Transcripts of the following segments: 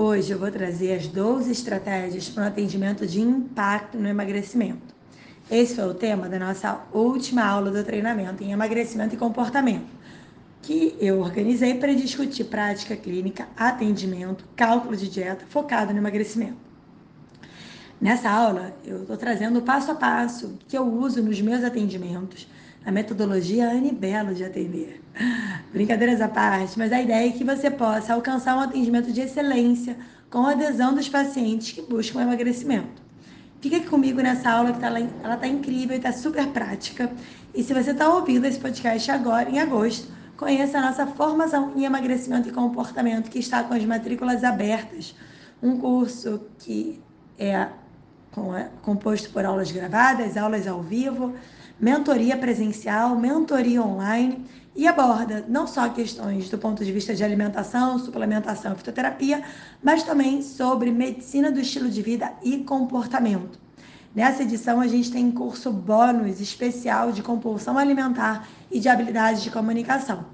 Hoje eu vou trazer as 12 estratégias para um atendimento de impacto no emagrecimento. Esse foi o tema da nossa última aula do treinamento em emagrecimento e comportamento, que eu organizei para discutir prática clínica, atendimento, cálculo de dieta focado no emagrecimento. Nessa aula, eu estou trazendo o passo a passo que eu uso nos meus atendimentos, a metodologia Anibelo de atender. Brincadeiras à parte, mas a ideia é que você possa alcançar um atendimento de excelência com a adesão dos pacientes que buscam emagrecimento. Fica aqui comigo nessa aula que tá lá, ela está incrível e está super prática. E se você está ouvindo esse podcast agora, em agosto, conheça a nossa formação em emagrecimento e comportamento, que está com as matrículas abertas. Um curso que é composto por aulas gravadas, aulas ao vivo, mentoria presencial, mentoria online e aborda não só questões do ponto de vista de alimentação, suplementação e fitoterapia, mas também sobre medicina do estilo de vida e comportamento. Nessa edição, a gente tem curso bônus especial de compulsão alimentar e de habilidades de comunicação.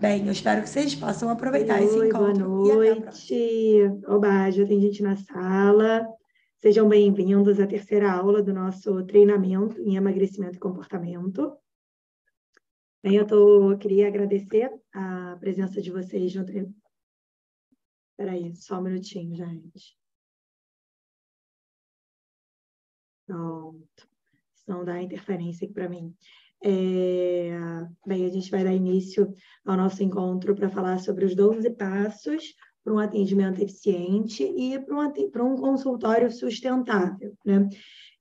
Bem, eu espero que vocês possam aproveitar Oi, esse encontro. Boa noite. Oba, já tem gente na sala. Sejam bem-vindos à terceira aula do nosso treinamento em emagrecimento e comportamento. Bem, eu tô, queria agradecer a presença de vocês no treinamento. Espera aí, só um minutinho, gente. Pronto. Senão dá interferência aqui para mim. É... Bem, a gente vai dar início ao nosso encontro para falar sobre os 12 passos para um atendimento eficiente e para um, um consultório sustentável. Né?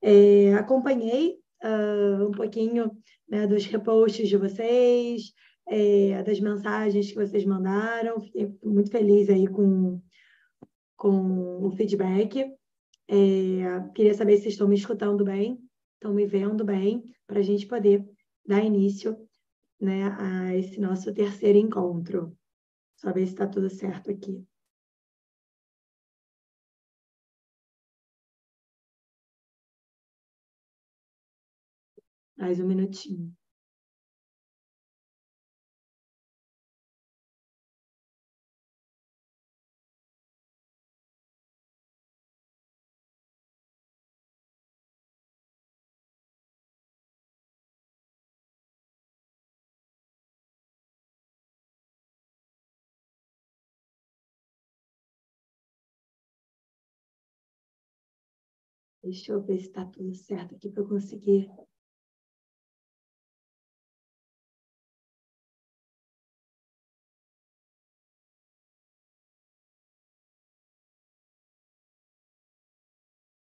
É, acompanhei uh, um pouquinho né, dos reposts de vocês, é, das mensagens que vocês mandaram, fiquei muito feliz aí com, com o feedback. É, queria saber se estão me escutando bem, estão me vendo bem, para a gente poder dar início né, a esse nosso terceiro encontro. Só ver se está tudo certo aqui. Mais um minutinho. Deixa eu ver se está tudo certo aqui para eu conseguir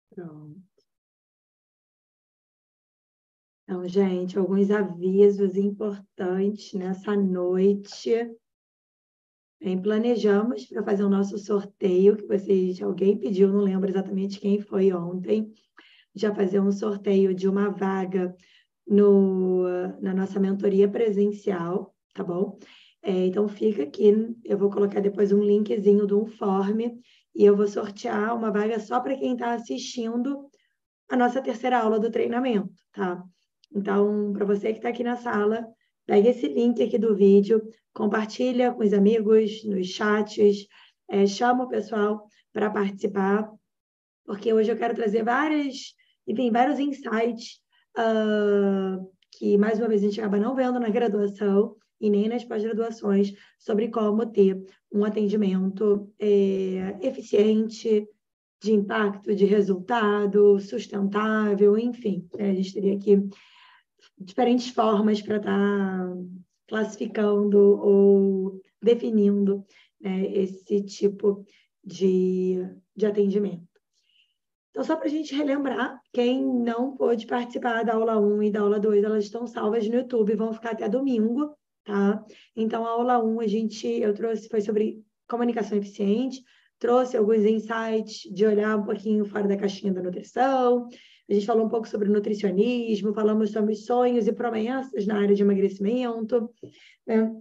Pronto. Então, gente, alguns avisos importantes nessa noite. Bem, planejamos para fazer o nosso sorteio, que vocês, alguém pediu, não lembro exatamente quem foi ontem, já fazer um sorteio de uma vaga no, na nossa mentoria presencial, tá bom? É, então fica aqui, eu vou colocar depois um linkzinho do Informe e eu vou sortear uma vaga só para quem está assistindo a nossa terceira aula do treinamento, tá? Então, para você que está aqui na sala, pega esse link aqui do vídeo, compartilha com os amigos nos chats, é, chama o pessoal para participar, porque hoje eu quero trazer várias, enfim, vários insights uh, que, mais uma vez, a gente acaba não vendo na graduação, e nem nas pós-graduações sobre como ter um atendimento é, eficiente, de impacto, de resultado, sustentável, enfim. Né? A gente teria aqui diferentes formas para estar tá classificando ou definindo né, esse tipo de, de atendimento. Então, só para a gente relembrar, quem não pôde participar da aula 1 e da aula 2, elas estão salvas no YouTube, vão ficar até domingo tá? Então, a aula 1, a gente, eu trouxe, foi sobre comunicação eficiente, trouxe alguns insights de olhar um pouquinho fora da caixinha da nutrição, a gente falou um pouco sobre nutricionismo, falamos sobre sonhos e promessas na área de emagrecimento, né?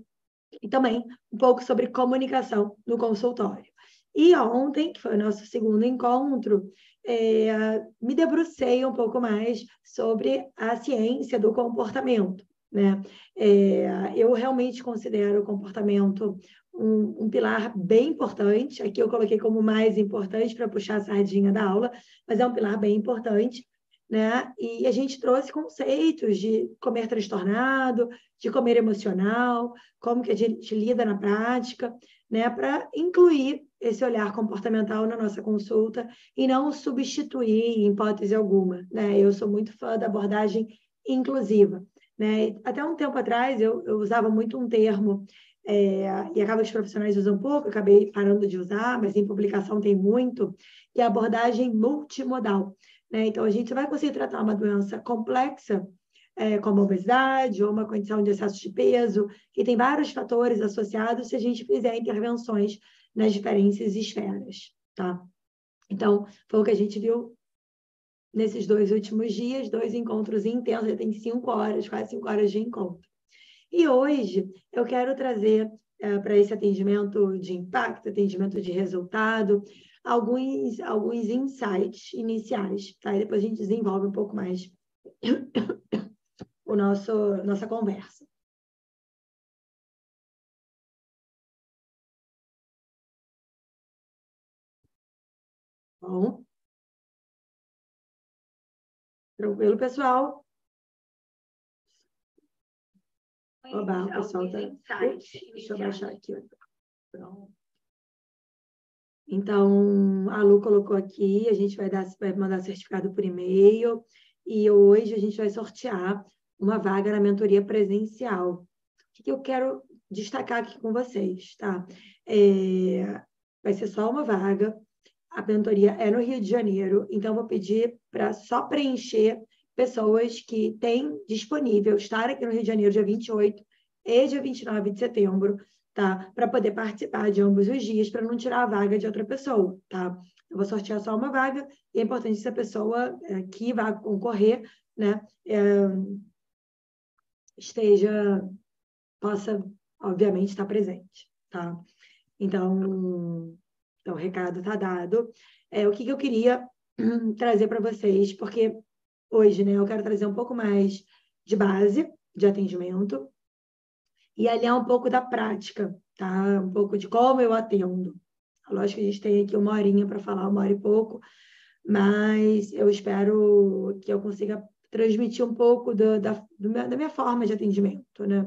e também um pouco sobre comunicação no consultório. E ontem, que foi o nosso segundo encontro, é, me debrucei um pouco mais sobre a ciência do comportamento Né? É, eu realmente considero o comportamento um, um, pilar bem importante. Aqui eu coloquei como mais importante para puxar a sardinha da aula, mas é um pilar bem importante. Né? E a gente trouxe conceitos de comer transtornado, de comer emocional, como que a gente lida na prática, né? Para incluir esse olhar comportamental na nossa consulta e não substituir em hipótese alguma, né? Eu sou muito fã da abordagem inclusiva, né? Até um tempo atrás eu, eu usava muito um termo é, e acaba que os profissionais usam pouco, acabei parando de usar, mas em publicação tem muito, que é a abordagem multimodal. Né? Então, a gente vai conseguir tratar uma doença complexa, é, como obesidade ou uma condição de excesso de peso, que tem vários fatores associados se a gente fizer intervenções nas diferentes esferas, tá? Então, foi o que a gente viu nesses dois últimos dias, dois encontros intensos, tem cinco horas, quase cinco horas de encontro. E hoje eu quero trazer é, para esse atendimento de impacto, atendimento de resultado, alguns, alguns insights iniciais, tá? E depois a gente desenvolve um pouco mais o nosso nossa conversa. Bom. Tranquilo, pessoal? Oba, o pessoal tá... Deixa eu baixar aqui. Pronto. Então, a Lu colocou aqui, a gente vai, dar, vai mandar certificado por e-mail e hoje a gente vai sortear uma vaga na mentoria presencial. O que eu quero destacar aqui com vocês, tá? É, vai ser só uma vaga, a mentoria é no Rio de Janeiro, então vou pedir para só preencher pessoas que têm disponível estar aqui no Rio de Janeiro dia 28 e dia 29 de setembro tá? Para poder participar de ambos os dias, para não tirar a vaga de outra pessoa, tá? Eu vou sortear só uma vaga, e é importante essa pessoa é, que vai concorrer, né, é, esteja, possa, obviamente, estar presente, tá? Então, então o recado está dado. É, o que, que eu queria trazer para vocês, porque hoje, né, eu quero trazer um pouco mais de base de atendimento, e alinhar um pouco da prática, tá? Um pouco de como eu atendo. Lógico que a gente tem aqui uma horinha para falar, uma hora e pouco, mas eu espero que eu consiga transmitir um pouco do, da, do da minha forma de atendimento, né?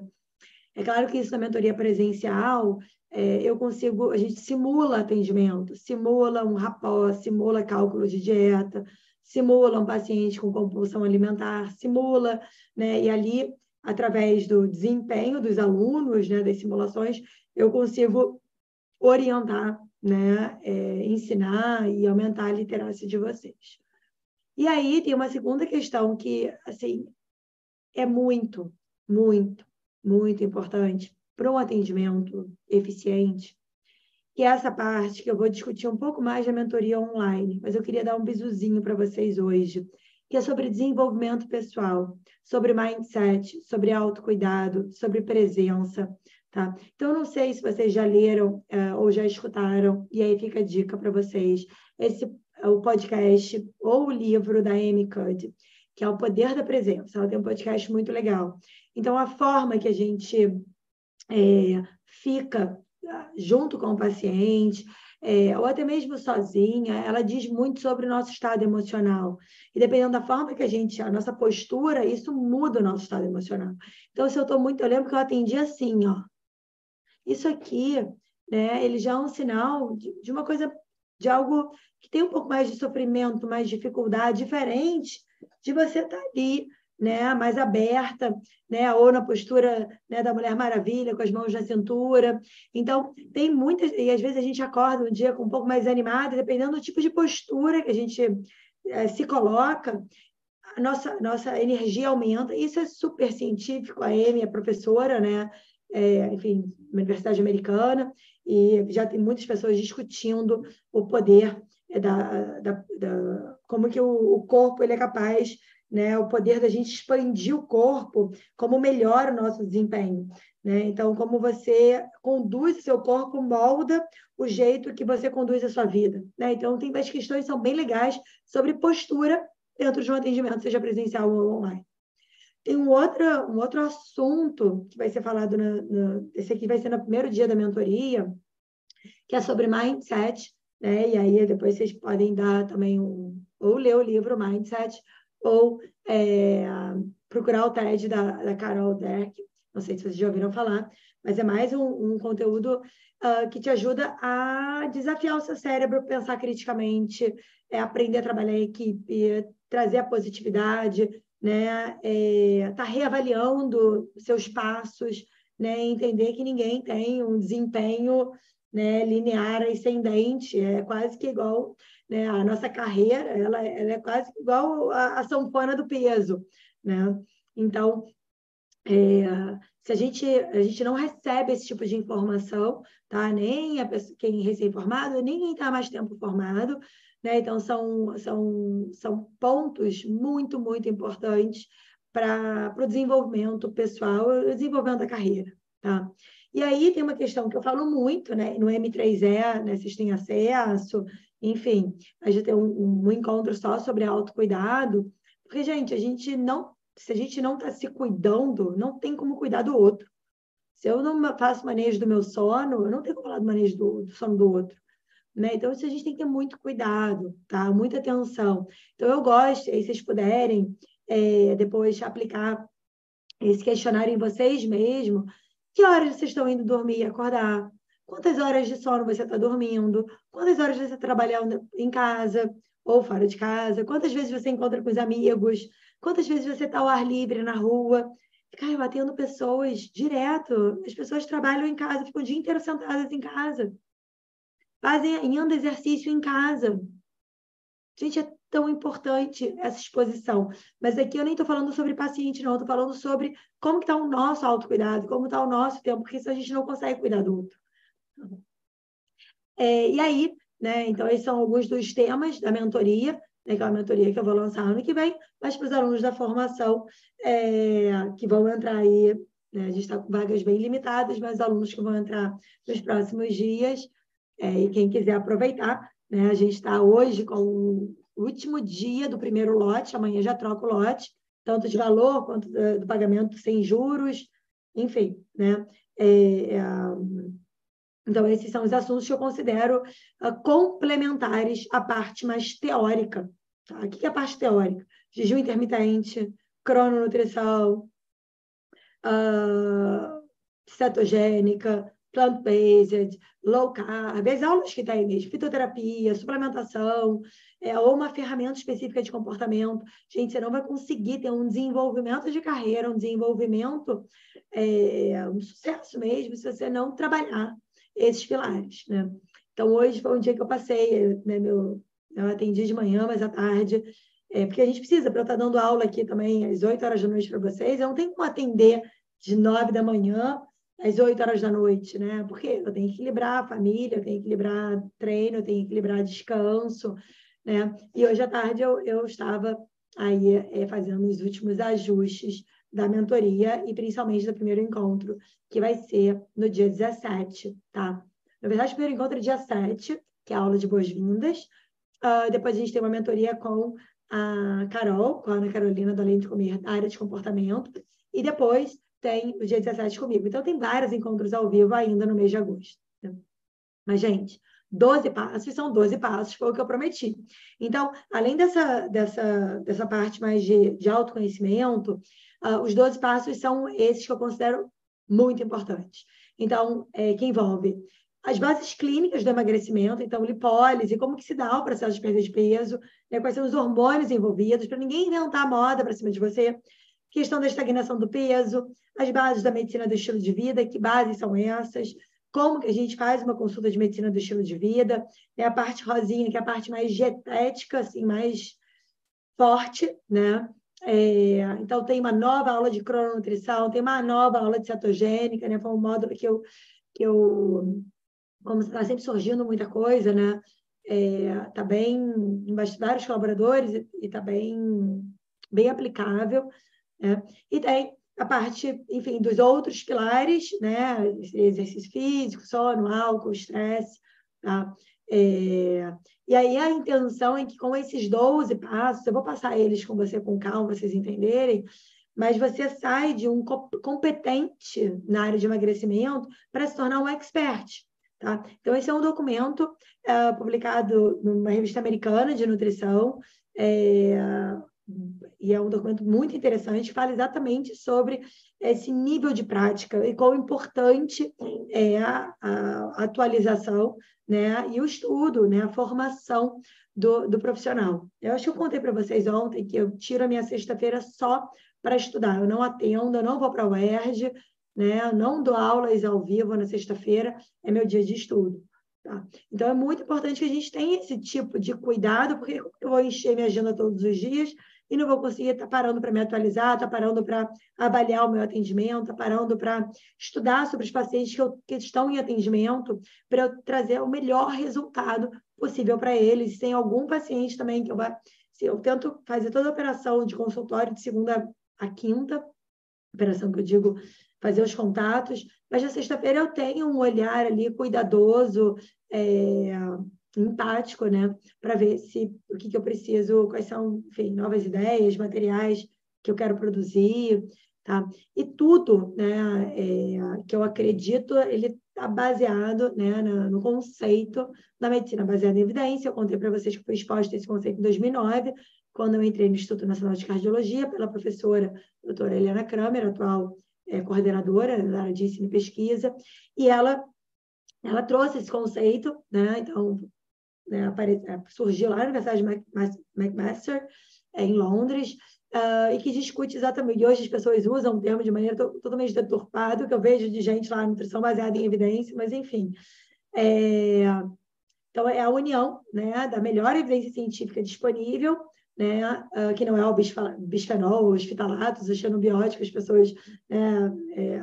É claro que isso na mentoria presencial, é, eu consigo, a gente simula atendimento, simula um rapó, simula cálculo de dieta, simula um paciente com compulsão alimentar, simula, né? E ali através do desempenho dos alunos, né, das simulações, eu consigo orientar, né, é, ensinar e aumentar a literacia de vocês. E aí tem uma segunda questão que, assim, é muito, muito, muito importante para um atendimento eficiente, que é essa parte que eu vou discutir um pouco mais da mentoria online, mas eu queria dar um bisuzinho para vocês hoje, que é sobre desenvolvimento pessoal, sobre mindset, sobre autocuidado, sobre presença, tá? Então, não sei se vocês já leram uh, ou já escutaram, e aí fica a dica para vocês, esse o podcast ou o livro da Amy Cuddy, que é O Poder da Presença. Ela tem um podcast muito legal. Então, a forma que a gente é, fica ah, junto com o paciente, é, ou até mesmo sozinha, ela diz muito sobre o nosso estado emocional. E dependendo da forma que a gente, a nossa postura, isso muda o nosso estado emocional. Então, se eu estou muito, eu lembro que eu atendi assim, ó. Isso aqui, né, ele já é um sinal de, de uma coisa, de algo que tem um pouco mais de sofrimento, mais dificuldade, diferente de você estar tá ali né, mais aberta, né, ou na postura né, da Mulher Maravilha, com as mãos na cintura. Então, tem muitas, e às vezes a gente acorda um dia com um pouco mais animado, dependendo do tipo de postura que a gente é, se coloca, a nossa, nossa energia aumenta. Isso é super científico. A Amy é professora, né, é, enfim, na Universidade Americana, e já tem muitas pessoas discutindo o poder da, da, da como que o, o corpo ele é capaz né? O poder da gente expandir o corpo, como melhora o nosso desempenho, né? Então, como você conduz o seu corpo, molda o jeito que você conduz a sua vida, né? Então, tem várias questões que são bem legais sobre postura dentro de um atendimento, seja presencial ou online. Tem um outro, um outro assunto que vai ser falado, na, na, esse aqui vai ser no primeiro dia da mentoria, que é sobre mindset, né? E aí depois vocês podem dar também um, ou ler o livro Mindset, ou é, procurar o TED da, da Carol Derk, não sei se vocês já ouviram falar, mas é mais um, um conteúdo uh, que te ajuda a desafiar o seu cérebro, pensar criticamente, é, aprender a trabalhar em equipe, trazer a positividade, né? É, tá reavaliando seus passos, né? Entender que ninguém tem um desempenho né, linear ascendente, é quase que igual né, a nossa carreira, ela, ela é quase igual a, a sanfona do peso, né? Então, é, se a gente, a gente não recebe esse tipo de informação, tá? Nem a pessoa, quem é recém-formado, nem quem está mais tempo formado, né? Então, são, são, são pontos muito, muito importantes para o desenvolvimento pessoal e o desenvolvimento da carreira, tá? E aí tem uma questão que eu falo muito, né? No M3E, né? Vocês têm acesso, enfim, a gente tem um, um encontro só sobre autocuidado, porque, gente, a gente não, se a gente não está se cuidando, não tem como cuidar do outro. Se eu não faço manejo do meu sono, eu não tenho como falar do manejo do, do sono do outro. Né? Então, isso a gente tem que ter muito cuidado, tá? Muita atenção. Então, eu gosto, aí vocês puderem é, depois aplicar esse questionário em vocês mesmos, que horas vocês estão indo dormir e acordar? Quantas horas de sono você está dormindo? Quantas horas você está trabalhando em casa ou fora de casa? Quantas vezes você encontra com os amigos? Quantas vezes você está ao ar livre na rua? Cara, eu atendo pessoas direto. As pessoas trabalham em casa, ficam o dia inteiro sentadas em casa. Fazem, andam exercício em casa. Gente, é tão importante essa exposição. Mas aqui eu nem estou falando sobre paciente, não. Estou falando sobre como está o nosso autocuidado, como está o nosso tempo, porque isso a gente não consegue cuidar do outro. É, e aí, né, então, esses são alguns dos temas da mentoria, né, que é uma mentoria que eu vou lançar ano que vem, mas para os alunos da formação é, que vão entrar aí, né, a gente está com vagas bem limitadas, mas alunos que vão entrar nos próximos dias, é, e quem quiser aproveitar, né, a gente está hoje com último dia do primeiro lote, amanhã já troca o lote, tanto de valor quanto do pagamento sem juros, enfim, né? É, é, então, esses são os assuntos que eu considero uh, complementares à parte mais teórica. Tá? O que é a parte teórica? Jejum intermitente, crononutrição, uh, cetogênica, plant-based, low carb, as aulas que tem mesmo, fitoterapia, suplementação, é, ou uma ferramenta específica de comportamento. Gente, você não vai conseguir ter um desenvolvimento de carreira, um desenvolvimento, é, um sucesso mesmo, se você não trabalhar esses pilares, né? Então, hoje foi um dia que eu passei, né, meu, eu atendi de manhã, mas à tarde, é, porque a gente precisa, para eu estar dando aula aqui também às 8 horas da noite para vocês, eu não tenho como atender de 9 da manhã às 8 horas da noite, né? Porque eu tenho que equilibrar a família, eu tenho que equilibrar treino, eu tenho que equilibrar descanso, né? E hoje à tarde eu, eu estava aí é, fazendo os últimos ajustes da mentoria e principalmente do primeiro encontro, que vai ser no dia 17, tá? Na verdade, o primeiro encontro é dia 7, que é a aula de boas-vindas. Uh, depois a gente tem uma mentoria com a Carol, com a Ana Carolina, da Além de Comer, da área de comportamento. E depois tem o dia 17 comigo. Então, tem vários encontros ao vivo ainda no mês de agosto. Né? Mas, gente, 12 passos são 12 passos, foi o que eu prometi. Então, além dessa, dessa, dessa parte mais de, de autoconhecimento, uh, os 12 passos são esses que eu considero muito importantes. Então, é, que envolve as bases clínicas do emagrecimento, então lipólise, como que se dá o processo de perda de peso, né, quais são os hormônios envolvidos, para ninguém inventar moda para cima de você, questão da estagnação do peso, as bases da medicina do estilo de vida, que bases são essas, como que a gente faz uma consulta de medicina do estilo de vida, né? a parte rosinha, que é a parte mais dietética, assim, mais forte, né? É, então, tem uma nova aula de crononutrição, tem uma nova aula de cetogênica, né? Foi um módulo que eu, que eu como está sempre surgindo muita coisa, né? É, tá bem, vários colaboradores e está bem, bem aplicável. Né? E tem a parte, enfim, dos outros pilares, né? Exercício físico, sono, álcool, estresse, tá? É... E aí a intenção é que com esses 12 passos, eu vou passar eles com você com calma, vocês entenderem, mas você sai de um competente na área de emagrecimento para se tornar um expert. Tá? Então, esse é um documento uh, publicado numa revista americana de nutrição, é, e é um documento muito interessante, fala exatamente sobre esse nível de prática e quão importante é a, a atualização né, e o estudo, né, a formação do, do profissional. Eu acho que eu contei para vocês ontem que eu tiro a minha sexta-feira só para estudar. Eu não atendo, eu não vou para a UERJ, né, não dou aulas ao vivo na sexta-feira, é meu dia de estudo. Tá? Então, é muito importante que a gente tenha esse tipo de cuidado, porque eu vou encher minha agenda todos os dias e não vou conseguir estar tá parando para me atualizar, estar tá parando para avaliar o meu atendimento, estar tá parando para estudar sobre os pacientes que, eu, que estão em atendimento, para eu trazer o melhor resultado possível para eles. Tem algum paciente também que eu, eu tento fazer toda a operação de consultório de segunda a quinta, operação que eu digo fazer os contatos, mas na sexta-feira eu tenho um olhar ali cuidadoso, é, empático, né, para ver se o que, que eu preciso, quais são, enfim, novas ideias, materiais que eu quero produzir, tá? E tudo, né, é, que eu acredito, ele está baseado, né, no conceito da medicina baseada em evidência. Eu contei para vocês que fui exposta a esse conceito em 2009, quando eu entrei no Instituto Nacional de Cardiologia pela professora doutora Helena Kramer, atual é, coordenadora da área de ensino e pesquisa, e ela ela trouxe esse conceito, né? Então, né, apare... É, surgiu lá na Universidade de McMaster, é, em Londres, uh, e que discute exatamente. E hoje as pessoas usam o termo de maneira totalmente deturpada, que eu vejo de gente lá, nutrição baseada em evidência, mas enfim. É... Então, é a união né, da melhor evidência científica disponível, né, uh, que não é o bisfenol, os fitalatos, os xenobióticos, as pessoas né, é,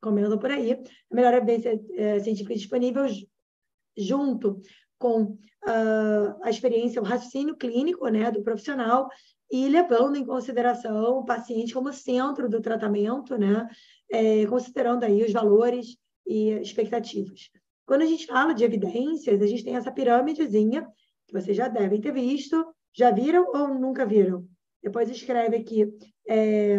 por aí, a melhor evidência é, científica disponível junto com uh, a experiência, o raciocínio clínico né, do profissional e levando em consideração o paciente como centro do tratamento, né, é, considerando aí os valores e expectativas. Quando a gente fala de evidências, a gente tem essa pirâmidezinha, que vocês já devem ter visto, já viram ou nunca viram? Depois escreve aqui. É,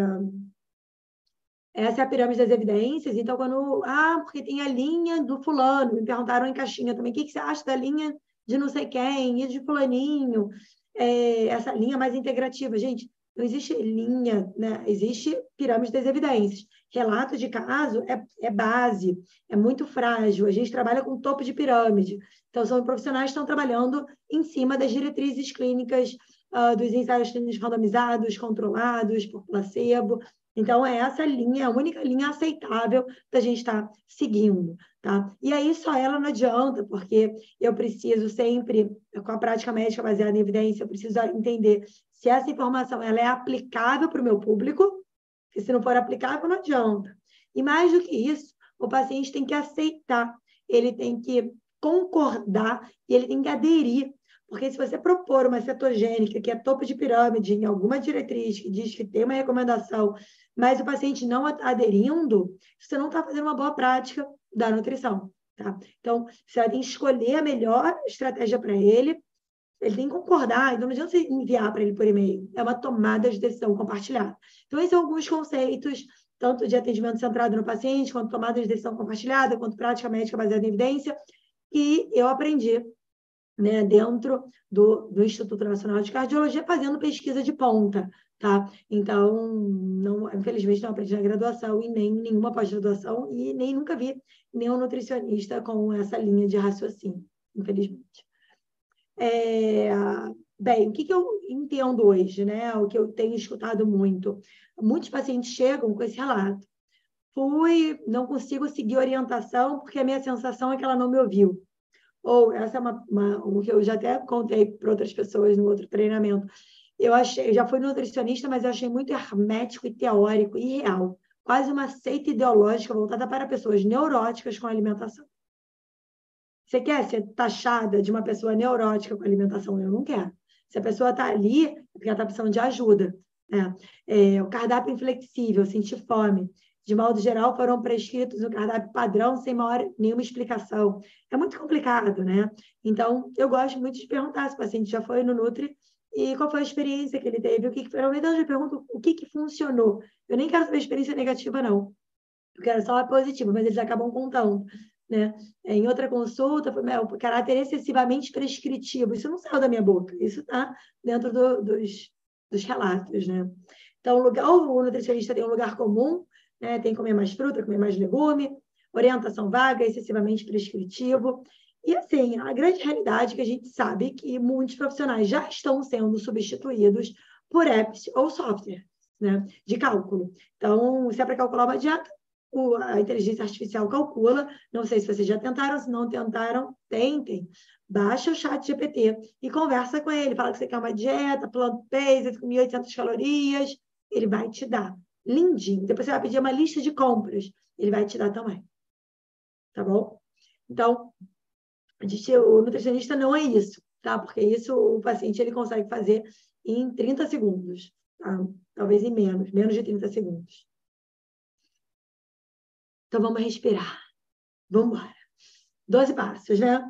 essa é a pirâmide das evidências. Então, quando. Ah, porque tem a linha do fulano. Me perguntaram em caixinha também. O que, que você acha da linha de não sei quem e de fulaninho? É, essa linha mais integrativa. Gente, não existe linha, né? Existe pirâmide das evidências. Relato de caso é, é base, é muito frágil. A gente trabalha com topo de pirâmide. Então, são profissionais que estão trabalhando em cima das diretrizes clínicas uh, dos ensaios clínicos randomizados, controlados por placebo. Então, é essa linha, a única linha aceitável da gente estar tá seguindo, tá? E aí, só ela não adianta, porque eu preciso sempre, com a prática médica baseada em evidência, eu preciso entender se essa informação ela é aplicável para o meu público, porque se não for aplicável, não adianta. E mais do que isso, o paciente tem que aceitar, ele tem que concordar e ele tem que aderir porque se você propor uma cetogênica que é topo de pirâmide em alguma diretriz que diz que tem uma recomendação, mas o paciente não aderindo, você não está fazendo uma boa prática da nutrição. Tá? Então, você tem que escolher a melhor estratégia para ele, ele tem que concordar, então não adianta você enviar para ele por e-mail, é uma tomada de decisão compartilhada. Então, esses são alguns conceitos, tanto de atendimento centrado no paciente, quanto tomada de decisão compartilhada, quanto prática médica baseada em evidência, que eu aprendi né, dentro do, do Instituto Nacional de Cardiologia, fazendo pesquisa de ponta, tá? Então, não, infelizmente, não aprendi na graduação e nem nenhuma pós-graduação e nem nunca vi nenhum nutricionista com essa linha de raciocínio, infelizmente. É, bem, o que, que eu entendo hoje, né? O que eu tenho escutado muito. Muitos pacientes chegam com esse relato. Fui, não consigo seguir orientação porque a minha sensação é que ela não me ouviu. Ou essa é uma, uma o que eu já até contei para outras pessoas no outro treinamento. Eu achei, já fui nutricionista, mas eu achei muito hermético e teórico e real, quase uma seita ideológica voltada para pessoas neuróticas com alimentação. Você quer ser taxada de uma pessoa neurótica com alimentação? Eu não quero. Se a pessoa está ali, é porque ela está precisando de ajuda. Né? É, o cardápio inflexível, sentir fome, de modo geral, foram prescritos no cardápio padrão sem maior, nenhuma explicação. É muito complicado, né? Então, eu gosto muito de perguntar se o paciente já foi no Nutri e qual foi a experiência que ele teve, o que, que foi. Normalmente eu pergunto o que, que funcionou. Eu nem quero saber experiência negativa, não. Eu quero só a positiva, mas eles acabam contando. Né? Em outra consulta, foi o caráter excessivamente prescritivo. Isso não saiu da minha boca, isso está dentro do, dos, dos relatos. Né? Então, o, lugar, o nutricionista tem um lugar comum, né? tem que comer mais fruta, comer mais legume, orientação vaga, excessivamente prescritivo. E assim, a grande realidade é que a gente sabe que muitos profissionais já estão sendo substituídos por apps ou software né, de cálculo. Então, se é para calcular uma dieta, a inteligência artificial calcula. Não sei se vocês já tentaram, se não tentaram, tentem. Baixa o chat GPT e conversa com ele. Fala que você quer uma dieta, plant-based, com 1.800 calorias. Ele vai te dar. Lindinho. Depois você vai pedir uma lista de compras. Ele vai te dar também. Tá bom? Então, gente, o nutricionista não é isso, tá? Porque isso o paciente ele consegue fazer em 30 segundos, tá? Talvez em menos, menos de 30 segundos. Então vamos respirar. Vamos embora. 12 passos, né?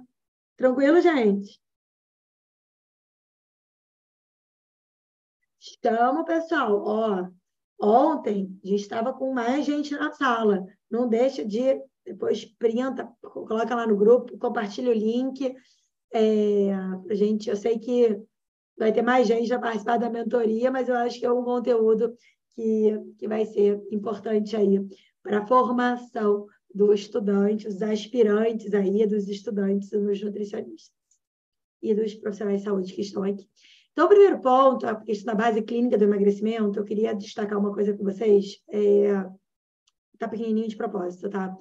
Tranquilo, gente? Estamos, pessoal. Ó, ontem a gente estava com mais gente na sala. Não deixa de depois printa, coloca lá no grupo, compartilha o link. É, gente, eu sei que vai ter mais gente a participar da mentoria, mas eu acho que é um conteúdo que, que vai ser importante aí para a formação do estudante, os aspirantes aí, dos estudantes, dos nutricionistas e dos profissionais de saúde que estão aqui. Então, o primeiro ponto, a questão da base clínica do emagrecimento, eu queria destacar uma coisa com vocês. É, tá pequenininho de propósito, tá?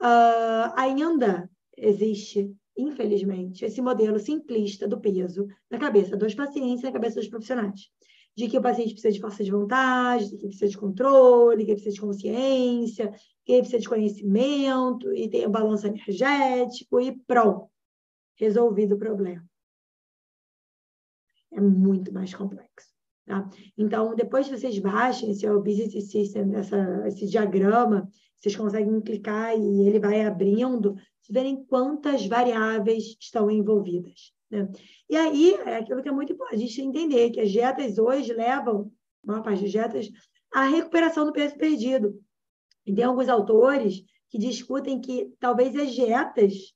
Uh, ainda existe, infelizmente, esse modelo simplista do peso na cabeça dos pacientes e na cabeça dos profissionais. De que o paciente precisa de força de vontade, que precisa de controle, que precisa de consciência, que precisa de conhecimento, e tem o balanço energético, e pronto, resolvido o problema. É muito mais complexo. Tá? Então, depois que vocês baixem esse Obesity System, essa, esse diagrama, vocês conseguem clicar e ele vai abrindo, se verem quantas variáveis estão envolvidas. Né? E aí, é aquilo que é muito importante a gente entender, que as dietas hoje levam, a maior parte das dietas, à recuperação do peso perdido. E tem alguns autores que discutem que talvez as dietas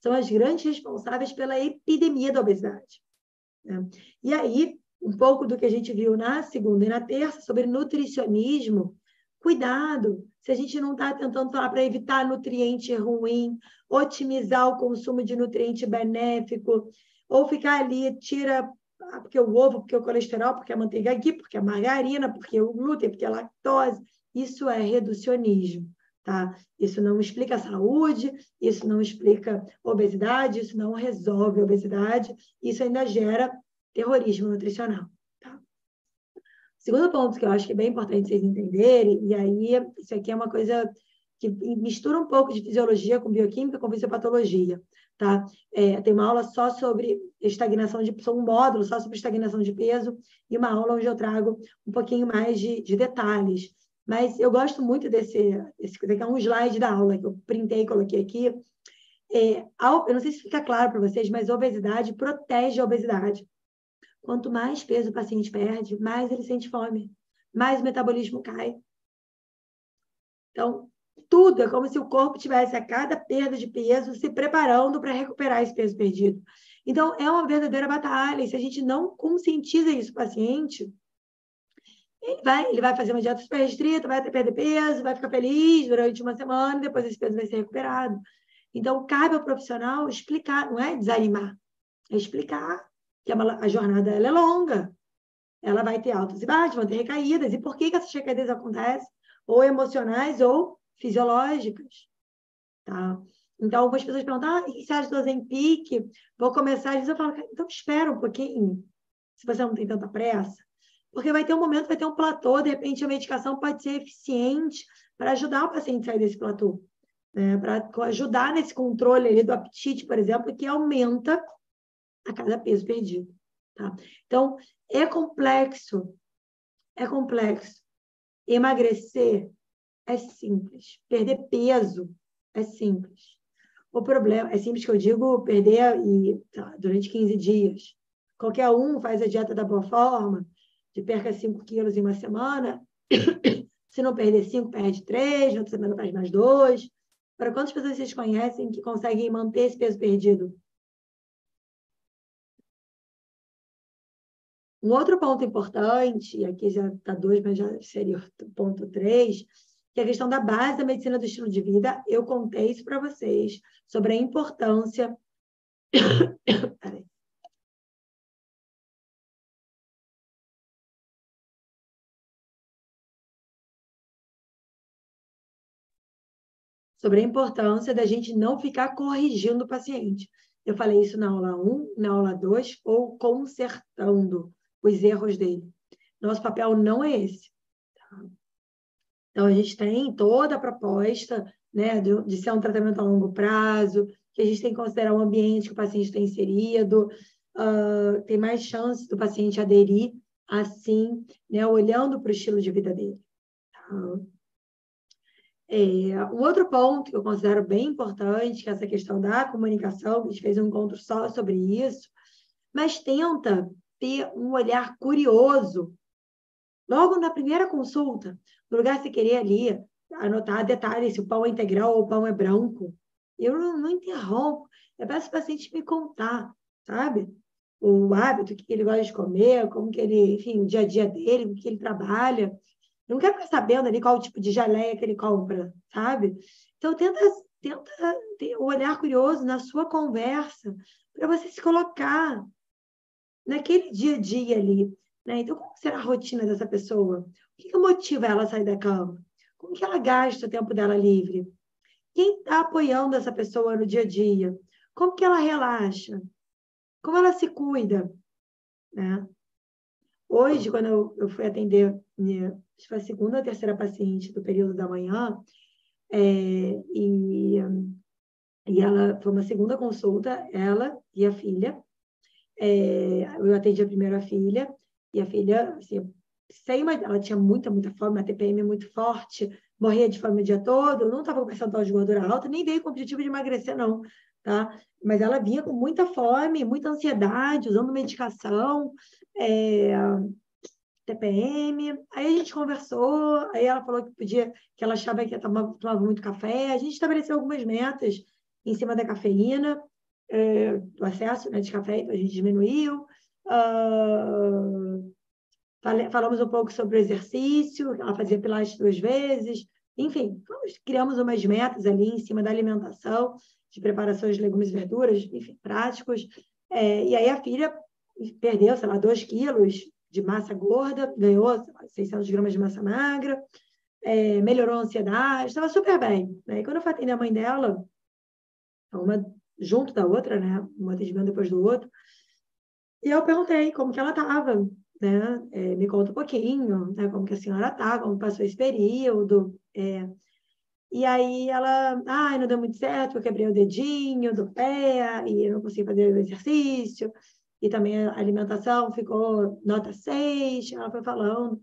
são as grandes responsáveis pela epidemia da obesidade. Né? E aí, um pouco do que a gente viu na segunda e na terça sobre nutricionismo, cuidado se a gente não está tentando falar para evitar nutriente ruim, otimizar o consumo de nutriente benéfico, ou ficar ali, tira ah, porque o ovo, porque o colesterol, porque a manteiga aqui, porque a margarina, porque o glúten, porque a lactose. Isso é reducionismo, tá? Isso não explica saúde, isso não explica obesidade, isso não resolve a obesidade, isso ainda gera terrorismo nutricional. Tá? Segundo ponto que eu acho que é bem importante vocês entenderem, e aí isso aqui é uma coisa que mistura um pouco de fisiologia com bioquímica com fisiopatologia. Tá? É, tem uma aula só sobre estagnação de são um módulo só sobre estagnação de peso e uma aula onde eu trago um pouquinho mais de, de detalhes. Mas eu gosto muito desse, desse é um slide da aula que eu printei e coloquei aqui. É, eu não sei se fica claro para vocês, mas obesidade protege a obesidade. Quanto mais peso o paciente perde, mais ele sente fome, mais o metabolismo cai. Então, tudo é como se o corpo tivesse a cada perda de peso se preparando para recuperar esse peso perdido. Então, é uma verdadeira batalha. E se a gente não conscientiza isso paciente, ele vai, ele vai fazer uma dieta super restrita, vai perder peso, vai ficar feliz durante uma semana, depois esse peso vai ser recuperado. Então, cabe ao profissional explicar, não é desanimar, é explicar que a jornada ela é longa. Ela vai ter altos e baixos, vão ter recaídas. E por que, que essas recaídas acontecem? Ou emocionais ou fisiológicas. Tá? Então, algumas pessoas perguntam, ah, e se acha do Ozempic? Vou começar. E eu falo, então espera um pouquinho, se você não tem tanta pressa. Porque vai ter um momento, vai ter um platô, de repente a medicação pode ser eficiente para ajudar o paciente a sair desse platô. Né? Para ajudar nesse controle ali do apetite, por exemplo, que aumenta a cada peso perdido. Tá? Então, é complexo, é complexo. Emagrecer é simples. Perder peso é simples. O problema é simples que eu digo perder e, tá, durante 15 dias. qualquer um faz a dieta da boa forma, de perca 5 quilos em uma semana, se não perder 5, perde 3, na outra semana faz mais 2. Para quantas pessoas vocês conhecem que conseguem manter esse peso perdido? Um outro ponto importante, e aqui já está dois, mas já seria o ponto três, que é a questão da base da medicina do estilo de vida. Eu contei isso para vocês, sobre a importância. sobre a importância da gente não ficar corrigindo o paciente. Eu falei isso na aula 1, na aula 2, ou consertando os erros dele. Nosso papel não é esse. Tá? Então, a gente tem toda a proposta né, de, de, ser um tratamento a longo prazo, que a gente tem que considerar o ambiente que o paciente está inserido, uh, tem mais chance do paciente aderir assim, né, olhando para o estilo de vida dele. Tá? É, um outro ponto que eu considero bem importante, que é essa questão da comunicação, a gente fez um encontro só sobre isso, mas tenta ter um olhar curioso. Logo na primeira consulta, no lugar de você querer ali anotar detalhes, se o pão é integral ou o pão é branco, eu não, não interrompo. Eu peço para o paciente me contar, sabe? O hábito, o que ele gosta de comer, como que ele, enfim, o dia a dia dele, o que ele trabalha. Não quero ficar sabendo ali qual o tipo de geleia que ele compra, sabe? Então, tenta, tenta ter um olhar curioso na sua conversa para você se colocar naquele dia a dia ali. Né? Então, como será a rotina dessa pessoa? O que, que motiva ela a sair da cama? Como que ela gasta o tempo dela livre? Quem está apoiando essa pessoa no dia a dia? Como que ela relaxa? Como ela se cuida? Né? Hoje, quando eu, eu fui atender minha, a segunda ou terceira paciente do período da manhã, é, e, e ela foi uma segunda consulta, ela e a filha, é, eu atendi a primeira filha, e a filha, assim, sem ela tinha muita, muita fome, uma TPM muito forte, morria de fome o dia todo, não estava com percentual de gordura alta, nem veio com o objetivo de emagrecer, não, tá? Mas ela vinha com muita fome, muita ansiedade, usando medicação, é, TPM. Aí a gente conversou, aí ela falou que podia, que ela achava que tomava, tomava muito café. A gente estabeleceu algumas metas em cima da cafeína é, do acesso né, de café, então a gente diminuiu. Uh, falamos um pouco sobre o exercício, ela fazia pilates duas vezes. Enfim, criamos umas metas ali em cima da alimentação, de preparação de legumes e verduras, enfim, práticos. É, e aí a filha perdeu, sei lá, dois quilos de massa gorda, ganhou lá, 600 gramas de massa magra, é, melhorou a ansiedade, estava super bem. Né? E quando eu fui atender a mãe dela, uma junto da outra, né? Um atendimento depois do outro. E eu perguntei como que ela estava, né? É, me conta um pouquinho, né? Como que a senhora está, como passou esse período. É. E aí ela, ai, ah, não deu muito certo, eu quebrei o dedinho do pé e eu não consegui fazer o exercício. E também a alimentação ficou nota 6, ela foi falando.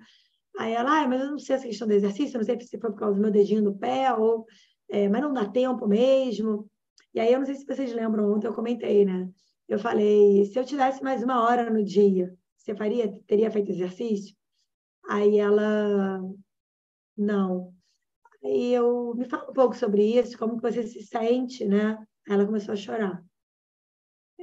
Aí ela, ah, mas eu não sei essa questão do exercício, não sei se foi por causa do meu dedinho do pé ou... É, mas não dá tempo mesmo. E aí, eu não sei se vocês lembram, ontem eu comentei, né? Eu falei, se eu tivesse mais uma hora no dia, você faria, teria feito exercício? Aí ela, não. Aí eu, me fala um pouco sobre isso, como que você se sente, né? Aí ela começou a chorar.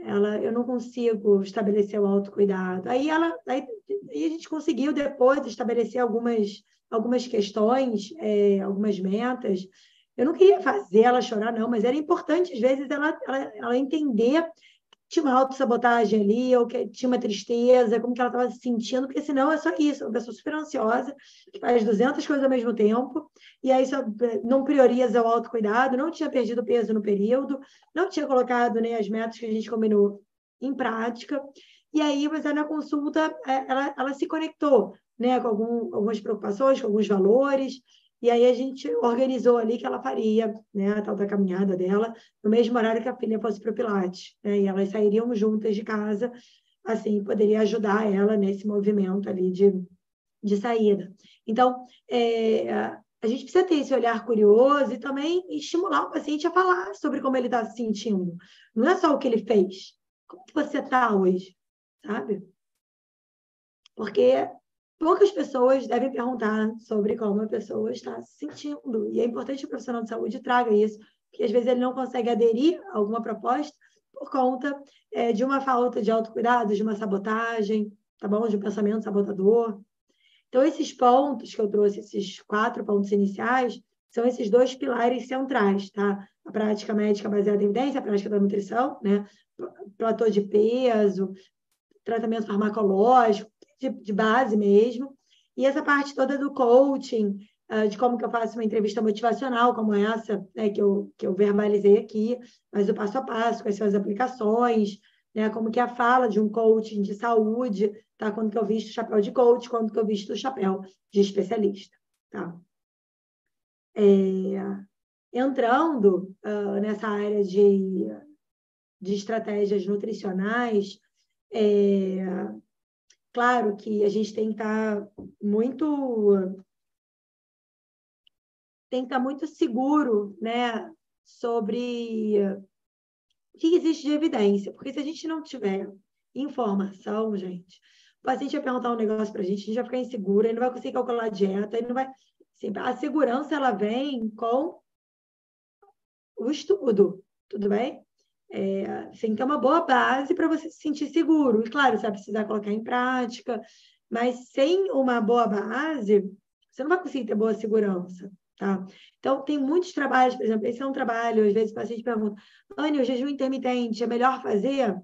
Ela, eu não consigo estabelecer o autocuidado. Aí ela, aí, a gente conseguiu depois estabelecer algumas, algumas questões, é, algumas metas, eu não queria fazer ela chorar, não, mas era importante, às vezes, ela, ela, ela entender tinha uma autossabotagem ali, ou que tinha uma tristeza, como que ela estava se sentindo, porque senão é só isso, uma pessoa super ansiosa, que faz 200 coisas ao mesmo tempo, e aí só não prioriza o autocuidado, não tinha perdido peso no período, não tinha colocado nem as metas que a gente combinou em prática, e aí, mas aí na consulta, é, ela, ela se conectou né, com algum, algumas preocupações, com alguns valores, e aí a gente organizou ali que ela faria, né, a tal da caminhada dela, no mesmo horário que a filha fosse para o Pilates. Né, e elas sairiam juntas de casa, assim, poderia ajudar ela nesse movimento ali de, de saída. Então, é, a gente precisa ter esse olhar curioso e também estimular o paciente a falar sobre como ele está se sentindo. Não é só o que ele fez. Como que você está hoje? sabe? Porque poucas pessoas devem perguntar sobre como a pessoa está se sentindo. E é importante que o profissional de saúde traga isso, porque às vezes ele não consegue aderir a alguma proposta por conta é, de uma falta de autocuidado, de uma sabotagem, tá bom? De um pensamento sabotador. Então, esses pontos que eu trouxe, esses quatro pontos iniciais, são esses dois pilares centrais, tá? A prática médica baseada em evidência, a prática da nutrição, né? Platô de peso, tratamento farmacológico, de, de base mesmo. E essa parte toda do coaching, uh, de como que eu faço uma entrevista motivacional como essa, né, que, eu, que eu verbalizei aqui, mas o passo a passo, quais são as aplicações, né, como que a fala de um coaching de saúde, tá? Quando que eu visto o chapéu de coach, quando que eu visto o chapéu de especialista, tá? É, entrando uh, nessa área de, de estratégias nutricionais, é, claro que a gente tem que estar muito tem que estar muito seguro, né, sobre o que existe de evidência, porque se a gente não tiver informação, gente, o paciente vai perguntar um negócio para a gente, a gente vai ficar inseguro, ele não vai conseguir calcular a dieta, ele não vai. Assim, a segurança ela vem com o estudo, tudo bem? É, tem que ter uma boa base para você se sentir seguro. E claro, você vai precisar colocar em prática, mas sem uma boa base, você não vai conseguir ter boa segurança. Tá? Então, tem muitos trabalhos, por exemplo, esse é um trabalho, às vezes o paciente pergunta, Anne, o jejum intermitente é melhor fazer?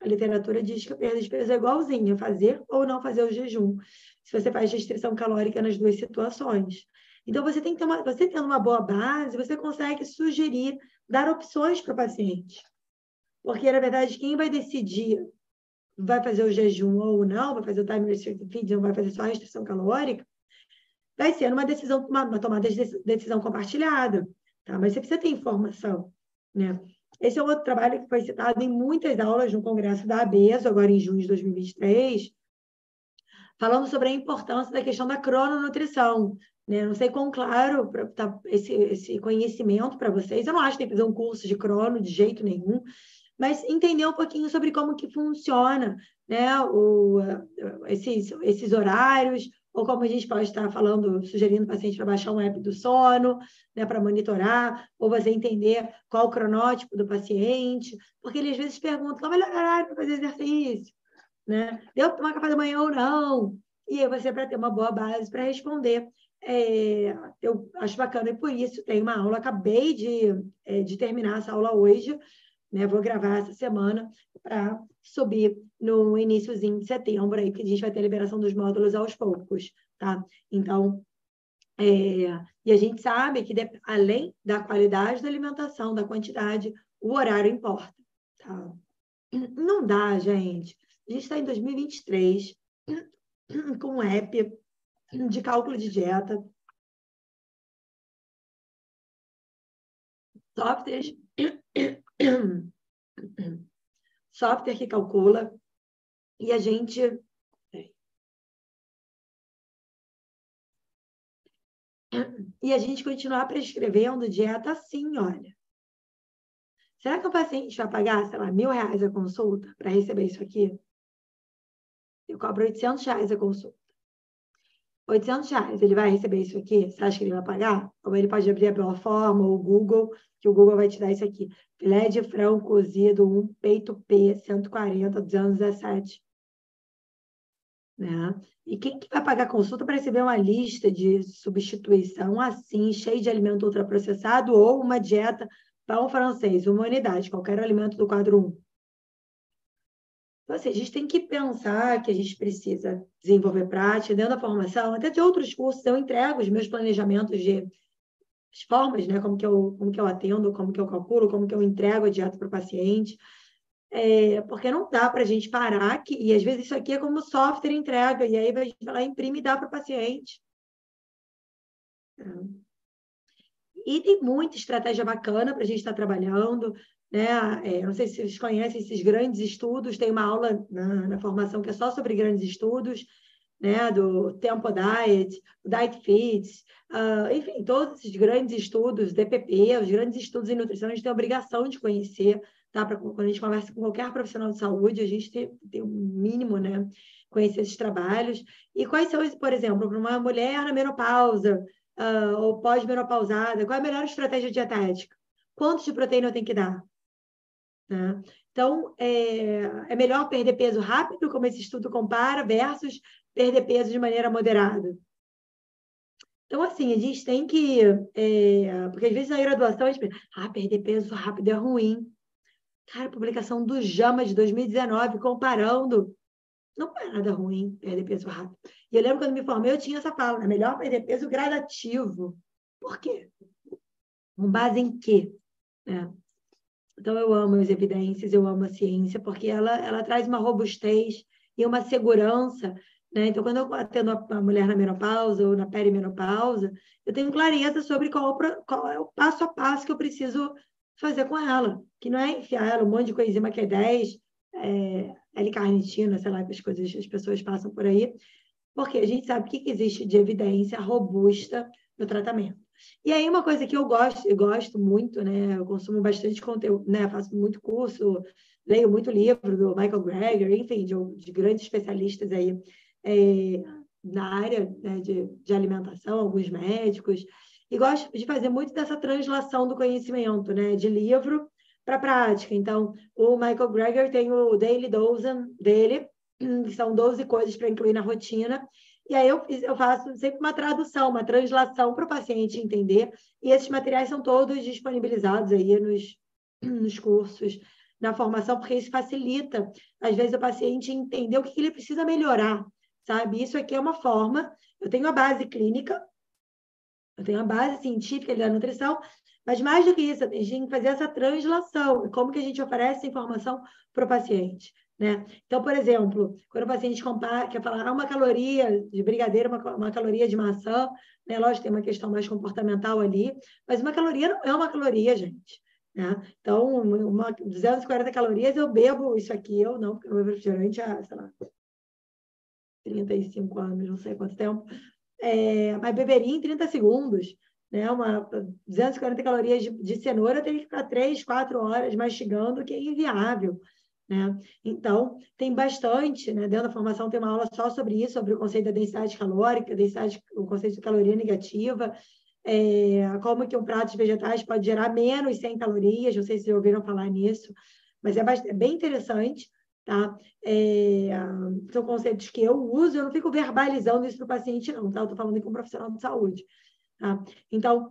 A literatura diz que a perda de peso é igualzinha, fazer ou não fazer o jejum, se você faz restrição calórica nas duas situações. Então, você tem que ter uma, você tendo uma boa base, você consegue sugerir, dar opções para o paciente. Porque, na verdade, quem vai decidir vai fazer o jejum ou não, vai fazer o time restricted feeding, ou vai fazer só a restrição calórica, vai ser uma decisão, uma, uma tomada de decisão compartilhada, tá? Mas você precisa ter informação, né? Esse é outro trabalho que foi citado em muitas aulas no Congresso da ABESO, agora em junho de 2023, falando sobre a importância da questão da crononutrição. Né? Não sei quão claro tá esse, esse conhecimento para vocês. Eu não acho que tem que fazer um curso de crono de jeito nenhum, mas entender um pouquinho sobre como que funciona né? o, esses, esses horários, ou como a gente pode estar falando, sugerindo o paciente para baixar um app do sono, né, para monitorar, ou você entender qual o cronótipo do paciente, porque ele às vezes pergunta qual é o melhor horário para fazer exercício, né? Deu tomar café da manhã ou não? E aí você, para ter uma boa base para responder. É, eu acho bacana, e por isso tem uma aula, acabei de, é, de terminar essa aula hoje, né? Vou gravar essa semana para subir no iníciozinho de setembro, aí, que a gente vai ter a liberação dos módulos aos poucos, tá? Então, é, e a gente sabe que, de, além da qualidade da alimentação, da quantidade, o horário importa, tá? Não dá, gente. A gente está em 2023 com um app de cálculo de dieta, softwares software que calcula e a gente e a gente continuar prescrevendo dieta assim, olha. Será que o paciente vai pagar, sei lá, mil reais a consulta para receber isso aqui? Eu cobro 800 reais a consulta. 800 reais, ele vai receber isso aqui? Você acha que ele vai pagar? Ou ele pode abrir a plataforma ou o Google, que o Google vai te dar isso aqui. Filé de frango cozido, um peito P, 140, 217. Né? E quem que vai pagar consulta para receber uma lista de substituição assim, cheia de alimento ultraprocessado ou uma dieta pão francês, uma unidade, qualquer alimento do quadro 1? Então, assim, a gente tem que pensar que a gente precisa desenvolver prática dentro da formação, até de outros cursos. Eu entrego os meus planejamentos de as formas, né? Como que eu, como que eu atendo, como que eu calculo, como que eu entrego a dieta para o paciente. É, porque não dá para a gente parar aqui, e às vezes isso aqui é como software entrega, e aí a gente vai lá, imprime e dá para o paciente. É. E tem muita estratégia bacana para a gente estar tá trabalhando né? É, não sei se vocês conhecem esses grandes estudos, tem uma aula na, na, formação que é só sobre grandes estudos, né? Do Tempo Diet, Diet Fits, uh, enfim, todos esses grandes estudos, DPP, os grandes estudos em nutrição, a gente tem a obrigação de conhecer, tá? Pra, quando a gente conversa com qualquer profissional de saúde, a gente tem, tem um mínimo, né? Conhecer esses trabalhos. E quais são, por exemplo, para uma mulher na menopausa uh, ou pós-menopausada, qual é a melhor estratégia dietética? Quanto de proteína eu tenho que dar? Né? Então, é, é melhor perder peso rápido, como esse estudo compara, versus perder peso de maneira moderada. Então, assim, a gente tem que. É, porque às vezes na graduação a gente pensa, ah, perder peso rápido é ruim. Cara, publicação do JAMA de 2019 comparando. Não é nada ruim perder peso rápido. E eu lembro quando me formei, eu tinha essa fala, é melhor perder peso gradativo. Por quê? Com base em quê? É. Então, eu amo as evidências, eu amo a ciência, porque ela, ela traz uma robustez e uma segurança né? Então, quando eu atendo a mulher na menopausa ou na perimenopausa, eu tenho clareza sobre qual, qual é o passo a passo que eu preciso fazer com ela, que não é enfiar ela um monte de coenzima Q10, é, L-carnitina, sei lá, que as coisas as pessoas passam por aí, porque a gente sabe o que, que existe de evidência robusta no tratamento. E aí, uma coisa que eu gosto, eu gosto muito, né? Eu consumo bastante conteúdo, né? Faço muito curso, leio muito livro do Michael Greger, enfim, de, de grandes especialistas aí é, na área né, de, de alimentação, alguns médicos, e gosto de fazer muito dessa translação do conhecimento, né, de livro para prática. Então, o Michael Greger tem o Daily Dozen dele, que são 12 coisas para incluir na rotina. E aí eu, eu faço sempre uma tradução, uma translação para o paciente entender. E esses materiais são todos disponibilizados aí nos, nos cursos, na formação, porque isso facilita, às vezes, o paciente entender o que ele precisa melhorar sabe? Isso aqui é uma forma. Eu tenho a base clínica, eu tenho a base científica da nutrição, mas mais do que isso, a gente tem que fazer essa translação. Como que a gente oferece informação para o paciente? Né? Então, por exemplo, quando o paciente compara, quer falar ah, uma caloria de brigadeiro, uma, uma caloria de maçã, né? lógico, tem uma questão mais comportamental ali, mas uma caloria não é uma caloria, gente. Né? Então, uma, 240 calorias eu bebo isso aqui, eu não, porque eu bebo refrigerante há, sei lá, 35 anos, não sei quanto tempo, é, mas beberia em 30 segundos. Né? Uma 240 calorias de, de cenoura, eu teria que ficar 3, 4 horas mastigando, que é inviável. Né? Então, tem bastante, né? dentro da formação tem uma aula só sobre isso, sobre o conceito da densidade calórica, densidade, o conceito de caloria negativa, é, como que um prato de vegetais pode gerar menos 100 calorias, não sei se vocês ouviram falar nisso, mas é, bastante, é bem interessante. Tá? É, são conceitos que eu uso, eu não fico verbalizando isso para o paciente, não, tá? Eu estou falando com um profissional de saúde. Tá? Então,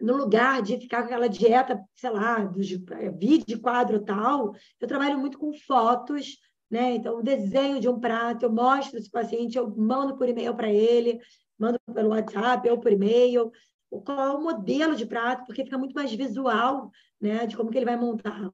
no lugar de ficar com aquela dieta, sei lá, dos é, vídeo, quadro tal, eu trabalho muito com fotos, né? Então, o desenho de um prato, eu mostro esse paciente, eu mando por e-mail para ele, mando pelo WhatsApp ou por e-mail, qual é o modelo de prato, porque fica muito mais visual, né, de como que ele vai montar.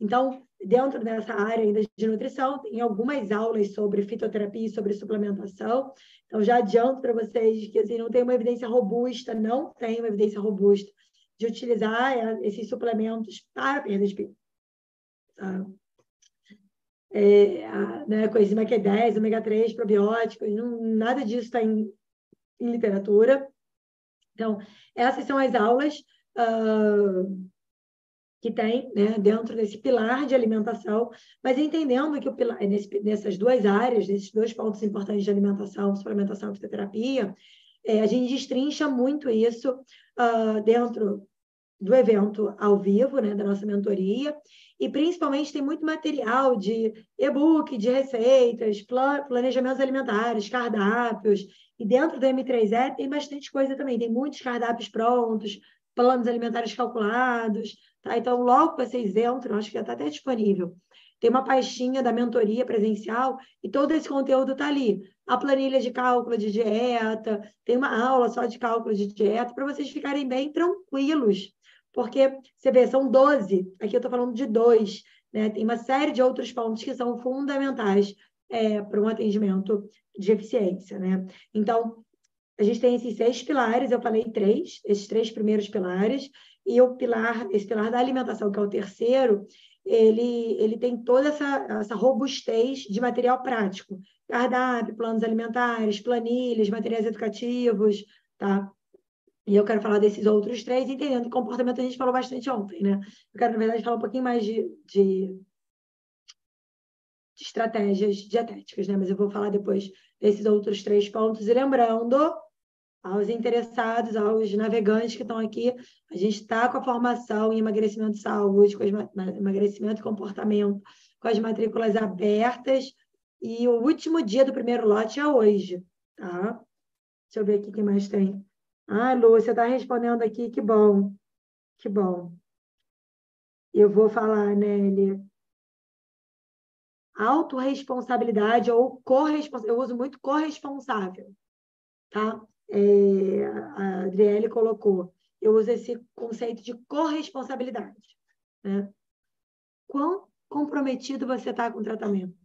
Então, dentro dessa área ainda de nutrição, tem algumas aulas sobre fitoterapia e sobre suplementação. Então, já adianto para vocês que assim, não tem uma evidência robusta, não tem uma evidência robusta de utilizar é, esses suplementos para perda de peso. Tá? É, né, coenzima Q10, ômega 3, probióticos, não, nada disso está em, em, literatura. Então, essas são as aulas. Uh, que tem né, dentro desse pilar de alimentação, mas entendendo que o pilar, nesse, nessas duas áreas, nesses dois pontos importantes de alimentação, suplementação e fitoterapia, é, a gente destrincha muito isso uh, dentro do evento ao vivo, né, da nossa mentoria, e principalmente tem muito material de e-book, de receitas, planejamentos alimentares, cardápios, e dentro do M3E tem bastante coisa também, tem muitos cardápios prontos, planos alimentares calculados, Tá? Então, logo que vocês entram, acho que já está até disponível. Tem uma pastinha da mentoria presencial e todo esse conteúdo está ali. A planilha de cálculo de dieta, tem uma aula só de cálculo de dieta, para vocês ficarem bem tranquilos. Porque, você vê, são 12, aqui eu estou falando de dois. Né? Tem uma série de outros pontos que são fundamentais é, para um atendimento de eficiência. Né? Então, a gente tem esses seis pilares, eu falei três, esses três primeiros pilares, e o pilar, esse pilar da alimentação, que é o terceiro, ele, ele tem toda essa, essa robustez de material prático. Cardápio, planos alimentares, planilhas, materiais educativos, tá? E eu quero falar desses outros três, entendendo que comportamento a gente falou bastante ontem, né? Eu quero, na verdade, falar um pouquinho mais de, de, de estratégias dietéticas, né? Mas eu vou falar depois desses outros três pontos. E lembrando, aos interessados, aos navegantes que estão aqui, a gente está com a formação em emagrecimento e saúde, com emagrecimento e comportamento, com as matrículas abertas. E o último dia do primeiro lote é hoje, tá? Deixa eu ver aqui quem mais tem. Ah, Lúcia está respondendo aqui, que bom, que bom. Eu vou falar, Nelly. Autoresponsabilidade ou corresponsabilidade. Eu uso muito corresponsável, tá? É, a Adriele colocou. Eu uso esse conceito de corresponsabilidade, né? Quão comprometido você está com o tratamento?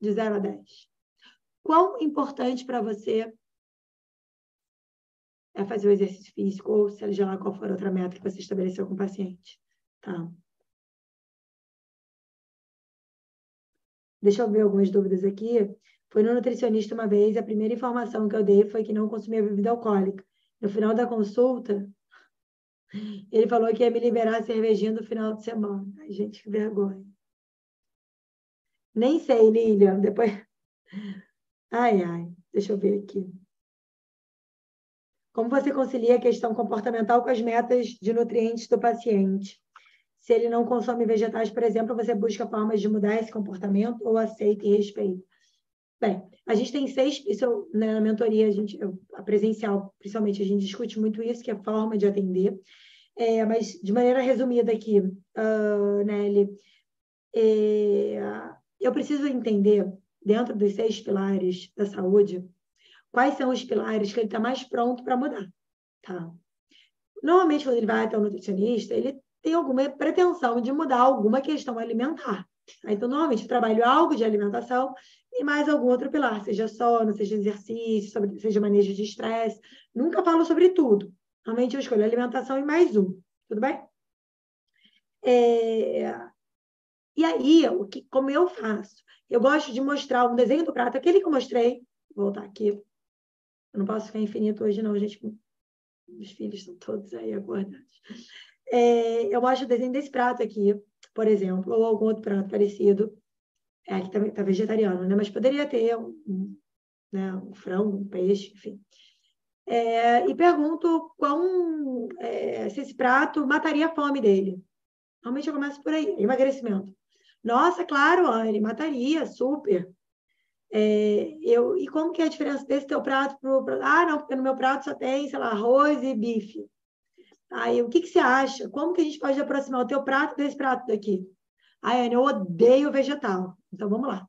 De 0 a 10. Quão importante para você é fazer o exercício físico, ou seja lá qual for outra meta que você estabeleceu com o paciente. Tá? Deixa eu ver algumas dúvidas aqui. Foi no nutricionista uma vez, a primeira informação que eu dei foi que não consumia bebida alcoólica. No final da consulta, ele falou que ia me liberar a cervejinha no final de semana. Ai, gente, que vergonha. Nem sei, Lilian. Depois. Ai, ai. Deixa eu ver aqui. Como você concilia a questão comportamental com as metas de nutrientes do paciente? Se ele não consome vegetais, por exemplo, você busca formas de mudar esse comportamento ou aceita e respeita? Bem, a gente tem seis, isso né, na mentoria, a gente, eu, a presencial, principalmente, a gente discute muito isso, que é a forma de atender. É, mas, de maneira resumida aqui, uh, Nelly, é, eu preciso entender, dentro dos seis pilares da saúde, quais são os pilares que ele está mais pronto para mudar. Tá? Normalmente, quando ele vai até o nutricionista, ele tem alguma pretensão de mudar alguma questão alimentar. Então, normalmente, eu trabalho algo de alimentação e mais algum outro pilar, seja sono, seja exercício, seja manejo de estresse. Nunca falo sobre tudo. Normalmente, eu escolho alimentação e mais um. Tudo bem? É... E aí, o que, como eu faço? Eu gosto de mostrar um desenho do prato, aquele que eu mostrei. Vou voltar aqui eu não posso ficar infinito hoje, não, gente. Os filhos estão todos aí acordados. É, eu acho o desenho desse prato aqui, por exemplo, ou algum outro prato parecido. É, aqui está tá vegetariano, né? Mas poderia ter um, né, um frango, um peixe, enfim. É, e pergunto qual, é, se esse prato mataria a fome dele. Realmente eu começo por aí, emagrecimento. Nossa, claro, ele mataria, super. É, eu, e como que é a diferença desse teu prato pro, Ah, não, porque no meu prato só tem, sei lá, arroz e bife. Aí, o que, que você acha? Como que a gente pode aproximar o teu prato desse prato daqui? Ai, eu odeio vegetal. Então, vamos lá.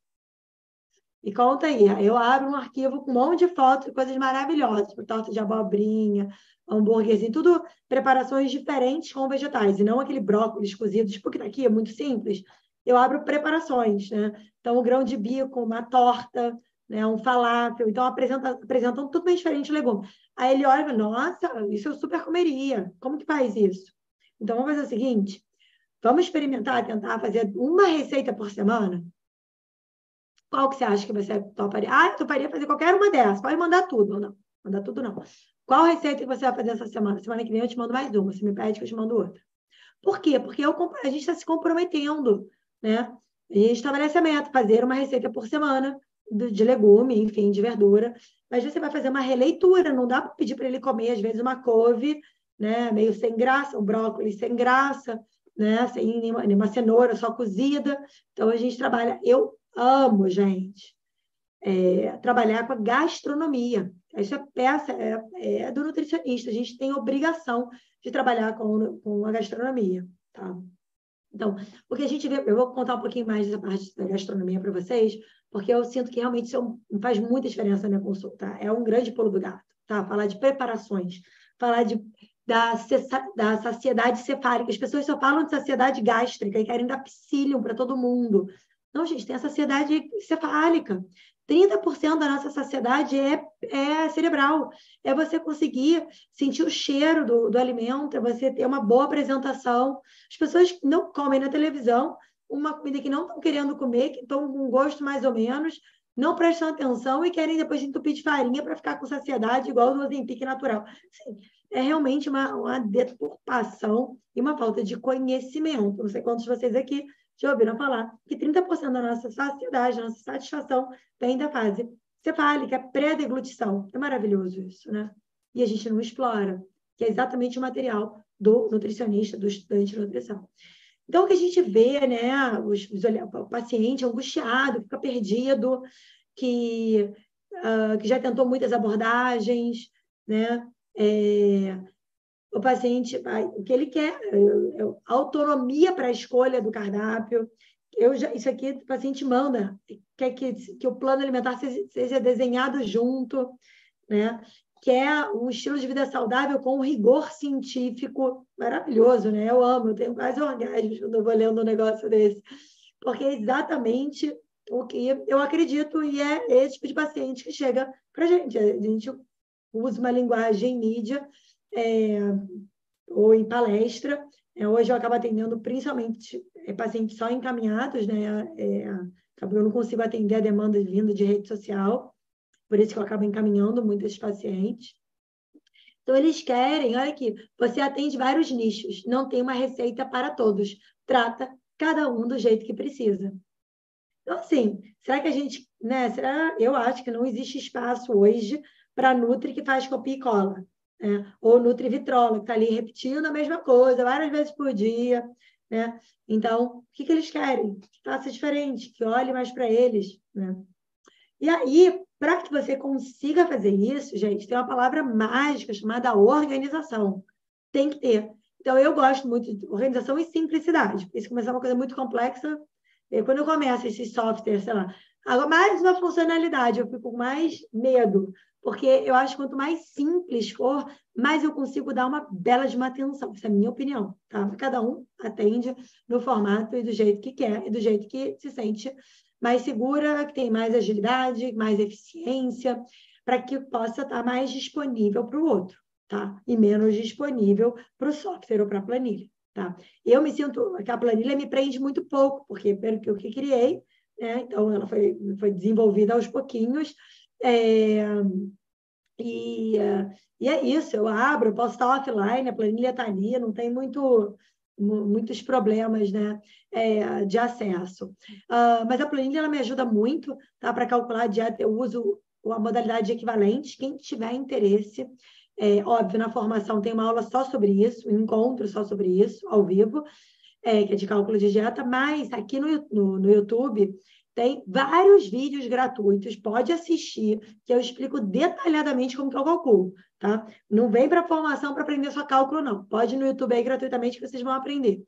E conta aí. Eu abro um arquivo com um monte de fotos, coisas maravilhosas, tipo torta de abobrinha, hambúrguerzinho, tudo preparações diferentes com vegetais, e não aquele brócolis cozido, tipo que daqui é muito simples eu abro preparações, né? Então, o grão de bico, uma torta, né? um falafel. Então, apresenta, apresentam tudo bem diferente de legume. Aí ele olha e fala, nossa, isso eu super comeria. Como que faz isso? Então, vamos fazer o seguinte, vamos experimentar, tentar fazer uma receita por semana? Qual que você acha que você toparia? Ah, eu toparia fazer qualquer uma dessas. Pode mandar tudo. Não, mandar tudo não. Qual receita que você vai fazer essa semana? Semana que vem eu te mando mais uma. Você me pede que eu te mando outra. Por quê? Porque eu, a gente está se comprometendo né? A gente estabelece a meta, fazer uma receita por semana de legume, enfim, de verdura. Mas você vai fazer uma releitura, não dá para pedir para ele comer, às vezes, uma couve, né? Meio sem graça, um brócolis sem graça, né? Sem nenhuma, nenhuma cenoura, só cozida. Então, a gente trabalha. Eu amo, gente, é, trabalhar com a gastronomia. Essa peça é, é, do nutricionista. A gente tem obrigação de trabalhar com, com a gastronomia, tá? Então, porque a gente vê, eu vou contar um pouquinho mais dessa parte da gastronomia para vocês, porque eu sinto que realmente isso é faz muita diferença na minha consulta. Tá? É um grande pulo do gato, tá? Falar de preparações, falar de, da, da saciedade cefálica. As pessoas só falam de saciedade gástrica e querem dar psyllium para todo mundo. Não, gente, tem a saciedade cefálica. 30% da nossa saciedade é, é cerebral. É você conseguir sentir o cheiro do, do alimento, é você ter uma boa apresentação. As pessoas não comem na televisão uma comida que não estão querendo comer, que estão com gosto mais ou menos, não prestam atenção e querem depois entupir de farinha para ficar com saciedade, igual no Ozempic natural. Sim, é realmente uma, uma deturpação e uma falta de conhecimento. Não sei quantos de vocês aqui já ouviram falar que 30% da nossa saciedade, da nossa satisfação vem da fase cefálica, pré-deglutição. É maravilhoso isso, né? E a gente não explora, que é exatamente o material do nutricionista, do estudante de nutrição. Então, o que a gente vê, né, os, os, o paciente angustiado, fica perdido, que, uh, que já tentou muitas abordagens, né, é, o paciente, o que ele quer, autonomia para a escolha do cardápio. Eu já, isso aqui o paciente manda, quer que, que o plano alimentar seja, desenhado junto, né? quer um estilo de vida saudável com rigor científico maravilhoso, né? Eu amo, eu tenho quase orgasmos quando eu vou lendo um negócio desse, porque é exatamente o que eu acredito e é esse tipo de paciente que chega para a gente. A gente usa uma linguagem em mídia é, ou em palestra. É, hoje eu acabo atendendo principalmente é, pacientes só encaminhados, né? É, eu não consigo atender a demanda vinda de rede social, por isso que eu acabo encaminhando muitos pacientes. Então, eles querem, olha aqui, você atende vários nichos, não tem uma receita para todos. Trata cada um do jeito que precisa. Então, assim, será que a gente, né? Será, eu acho que não existe espaço hoje para Nutri que faz copia e cola. Né? Ou Nutri Vitrola, que está ali repetindo a mesma coisa várias vezes por dia. Né? Então, o que, que eles querem? Que faça diferente, que olhe mais para eles. Né? E aí, para que você consiga fazer isso, gente, tem uma palavra mágica chamada organização. Tem que ter. Então, eu gosto muito de organização e simplicidade. Isso começar uma coisa muito complexa. Quando eu começo esse software, sei lá, mais uma funcionalidade, eu fico com mais medo, porque eu acho que quanto mais simples for, mais eu consigo dar uma bela de uma atenção. Essa é a minha opinião, tá? Cada um atende no formato e do jeito que quer e do jeito que se sente mais segura, que tem mais agilidade, mais eficiência, para que possa estar mais disponível para o outro, tá? E menos disponível para o software ou para a planilha, tá? Eu me sinto que a planilha me prende muito pouco, porque pelo que eu criei, né? Então ela foi, foi desenvolvida aos pouquinhos. É, e, e é isso, eu abro, eu posso estar offline, a planilha está ali, não tem muito muitos problemas né, é, de acesso. Uh, mas a planilha ela me ajuda muito tá, para calcular dieta. Eu uso a modalidade equivalente. Quem tiver interesse, é, óbvio, na formação tem uma aula só sobre isso, um encontro só sobre isso, ao vivo, é, que é de cálculo de dieta, mas aqui no, no, no YouTube tem vários vídeos gratuitos, pode assistir, que eu explico detalhadamente como que eu calculo, tá? Não vem para formação para aprender só cálculo, não. Pode ir no YouTube aí gratuitamente que vocês vão aprender.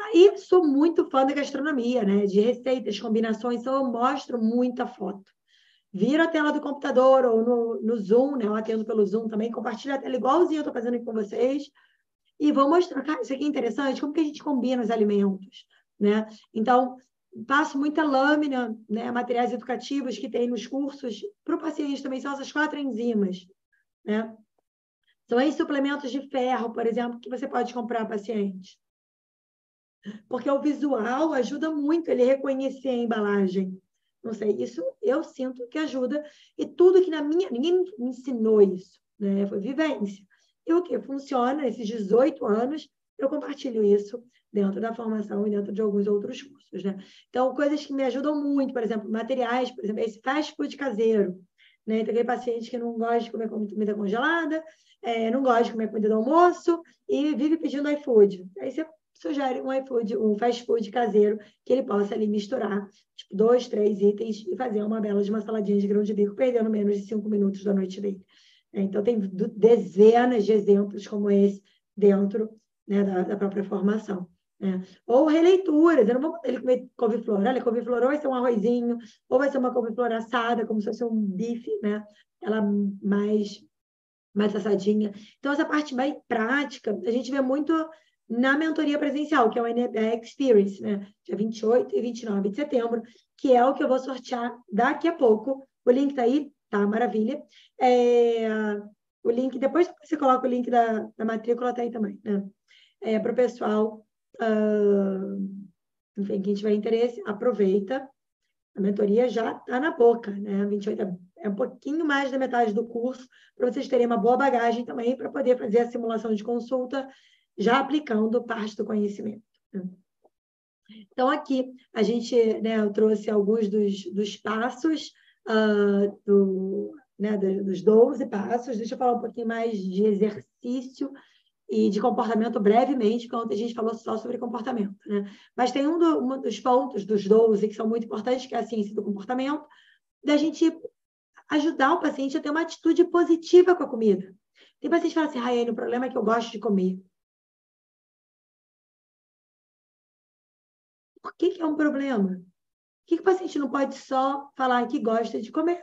Aí sou muito fã da gastronomia, né? De receitas, combinações, então eu mostro muita foto. Vira a tela do computador ou no, no Zoom, né? Eu atendo pelo Zoom também, compartilha a tela igualzinho eu estou fazendo aqui com vocês. E vou mostrar, cara, isso aqui é interessante, como que a gente combina os alimentos, né? Então, passo muita lâmina, né, materiais educativos que tem nos cursos, para o paciente também são essas quatro enzimas. Né? São esses suplementos de ferro, por exemplo, que você pode comprar paciente. Porque o visual ajuda muito ele reconhecer a embalagem. Não sei, isso eu sinto que ajuda. E tudo que na minha. Ninguém me ensinou isso, né? Foi vivência. E o que? Funciona, esses 18 anos, eu compartilho isso dentro da formação e dentro de alguns outros cursos, né? Então, coisas que me ajudam muito, por exemplo, materiais, por exemplo, esse fast food caseiro, né? Tem aquele paciente que não gosta de comer comida congelada, é, não gosta de comer comida do almoço e vive pedindo iFood. Aí você sugere um iFood, um fast food caseiro, que ele possa ali misturar, tipo, dois, três itens e fazer uma bela de uma saladinha de grão de bico, perdendo menos de cinco minutos da noite dele. Então, tem dezenas de exemplos como esse dentro né, da, da própria formação. Né? Ou releituras, eu não vou ele comer couve-flor. Olha, couve-flor ou vai ser um arrozinho, ou vai ser uma couve-flor assada, como se fosse um bife, né? Ela mais, mais assadinha. Então, essa parte mais prática, a gente vê muito na mentoria presencial, que é o NBE Experience, né? Dia 28 e 29 de setembro, que é o que eu vou sortear daqui a pouco. O link tá aí, tá? Maravilha. É, o link, depois você coloca o link da, da matrícula, tá aí também, né? É, para o pessoal Uh, enfim, quem tiver interesse, aproveita. A mentoria já está na boca, né? 28 é, é um pouquinho mais da metade do curso, para vocês terem uma boa bagagem também para poder fazer a simulação de consulta, já aplicando parte do conhecimento. Né? Então, aqui a gente, né, eu trouxe alguns dos, dos passos uh, do, né, dos 12 passos. Deixa eu falar um pouquinho mais de exercício e de comportamento brevemente, porque ontem a gente falou só sobre comportamento. Né? Mas tem um, do, um dos pontos dos 12 que são muito importantes, que é a ciência do comportamento, da gente ajudar o paciente a ter uma atitude positiva com a comida. Tem paciente que fala assim, Raiane, o problema é que eu gosto de comer. Por que, que é um problema? Por que, que o paciente não pode só falar que gosta de comer?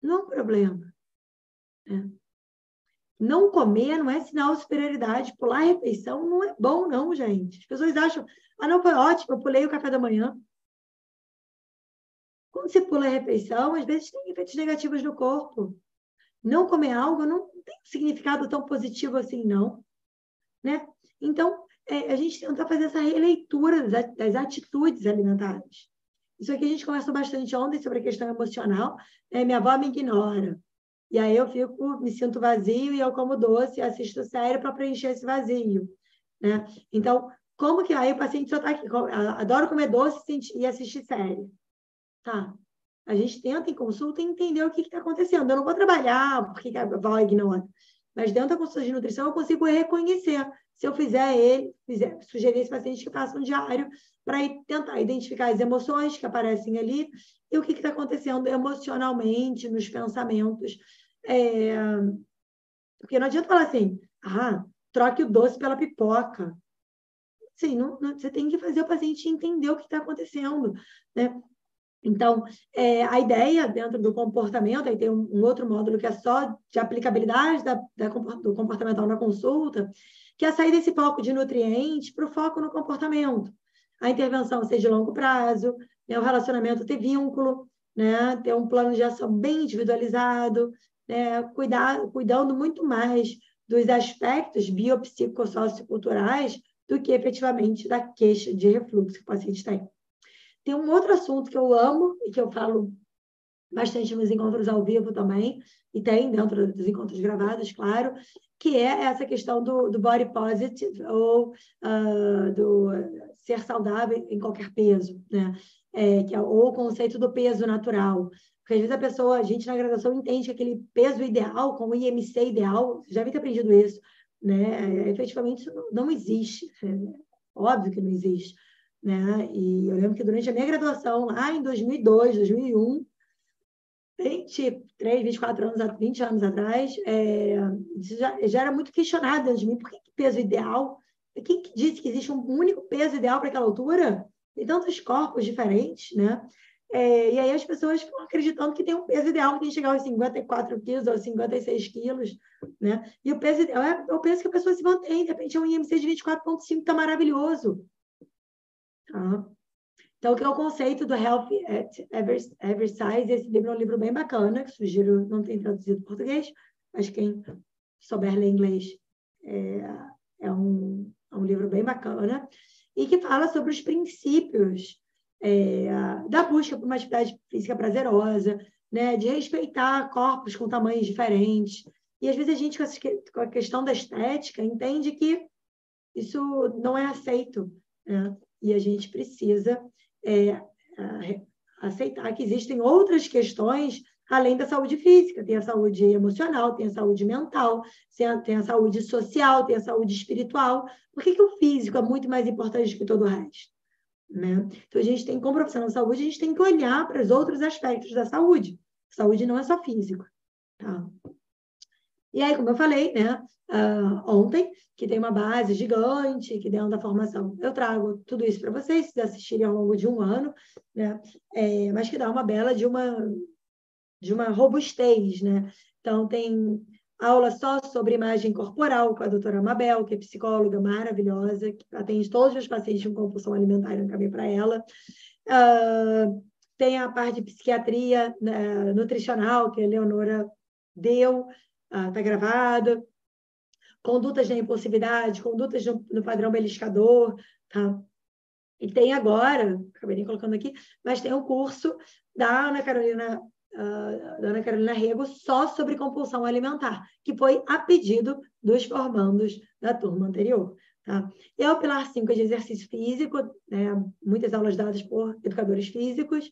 Não é um problema. É. Não comer não é sinal de superioridade. Pular a refeição não é bom, não, gente. As pessoas acham, ah, não, foi ótimo, eu pulei o café da manhã. Quando você pula a refeição, às vezes tem efeitos negativos no corpo. Não comer algo não tem um significado tão positivo assim, não. Né? Então, é, a gente tenta fazer essa releitura das, atitudes alimentares. Isso aqui a gente conversou bastante ontem sobre a questão emocional. Né? Minha avó me ignora. E aí eu fico, me sinto vazio e eu como doce, assisto série para preencher esse vazio. Né? Então, como que aí o paciente só está aqui? Adoro comer doce e assistir série. Tá. A gente tenta em consulta entender o que está acontecendo. Eu não vou trabalhar porque a avó ignora. Mas dentro da consulta de nutrição eu consigo reconhecer se eu fizer ele, fizer, sugerir esse paciente que faça um diário para tentar identificar as emoções que aparecem ali e o que está acontecendo emocionalmente nos pensamentos. É... Porque não adianta falar assim, ah, troque o doce pela pipoca. Sim, não, não, você tem que fazer o paciente entender o que está acontecendo. Né? Então, é, a ideia dentro do comportamento, aí tem um, um, outro módulo que é só de aplicabilidade da, da, do comportamental na consulta, que é sair desse foco de nutrientes para o foco no comportamento. A intervenção ser de longo prazo, né, o relacionamento ter vínculo, né, ter um plano de ação bem individualizado, né, cuidar, cuidando muito mais dos aspectos biopsicossocioculturais do que efetivamente da queixa de refluxo que o paciente tem. Tem um outro assunto que eu amo e que eu falo bastante nos encontros ao vivo também, e tem dentro dos encontros gravados, claro, que é essa questão do, do body positive ou uh, do ser saudável em qualquer peso, né? É, que é, ou o conceito do peso natural. Porque às vezes a pessoa, a gente na graduação entende que aquele peso ideal, com o IMC ideal, já havia aprendido isso, né? Efetivamente isso não, não existe, é, óbvio que não existe, né? E eu lembro que durante a minha graduação, lá em 2002, 2001, 23, 24 anos, 20 anos atrás, é, já, já, era muito questionado dentro de mim. Por que, que peso ideal? Quem que disse que existe um único peso ideal para aquela altura? Tem tantos corpos diferentes, né? É, e aí as pessoas ficam acreditando que tem um peso ideal que tem que chegar aos 54 quilos ou 56 quilos, né? E o peso ideal é o peso que a pessoa se mantém. De repente é um IMC de 24,5, está maravilhoso. Então, que é o conceito do Health at Every Size. Esse livro é um livro bem bacana, que sugiro, não tem traduzido para português, mas quem souber ler inglês é, é, um, é um livro bem bacana, e que fala sobre os princípios é, da busca por uma atividade física prazerosa, né, de respeitar corpos com tamanhos diferentes. E às vezes a gente, com a questão da estética, entende que isso não é aceito. Né? E a gente precisa é, aceitar que existem outras questões além da saúde física. Tem a saúde emocional, tem a saúde mental, tem a saúde social, tem a saúde espiritual. Por que, que o físico é muito mais importante que todo o resto? Né? Então, a gente tem, como profissional de saúde, a gente tem que olhar para os outros aspectos da saúde. Saúde não é só físico. Tá? E aí, como eu falei, né, uh, ontem, que tem uma base gigante, que dentro da formação eu trago tudo isso para vocês, se assistirem ao longo de um ano, né, é, mas que dá uma bela de uma, de uma robustez, né? Então, tem aula só sobre imagem corporal com a doutora Mabel, que é psicóloga maravilhosa, que atende todos os pacientes com compulsão alimentar, eu encaminhei para ela. Uh, tem a parte de psiquiatria né, nutricional, que a Leonora deu, está ah, gravada, condutas da impulsividade, condutas no, no padrão beliscador, tá? E tem agora, acabei nem colocando aqui, mas tem um curso da Ana Carolina, uh, da Ana Carolina Rego só sobre compulsão alimentar, que foi a pedido dos formandos da turma anterior. Tá? E é o pilar 5 de exercício físico, né? muitas aulas dadas por educadores físicos,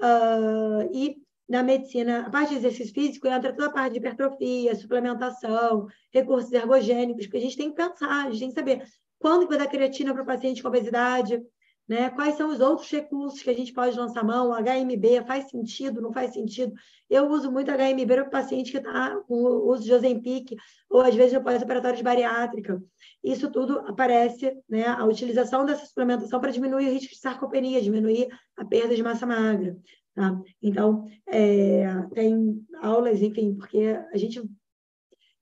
uh, e na medicina, a parte de exercício físico entra toda a parte de hipertrofia, suplementação, recursos ergogênicos, que a gente tem que pensar, a gente tem que saber quando vai dar creatina para o paciente com obesidade, né? Quais são os outros recursos que a gente pode lançar mão? HMB faz sentido, não faz sentido? Eu uso muito HMB para o paciente que está com o uso de Ozempic, ou às vezes no pós-operatório de bariátrica. Isso tudo aparece, né? A utilização dessa suplementação para diminuir o risco de sarcopenia, diminuir a perda de massa magra. Tá? Então, é, tem aulas, enfim, porque a gente,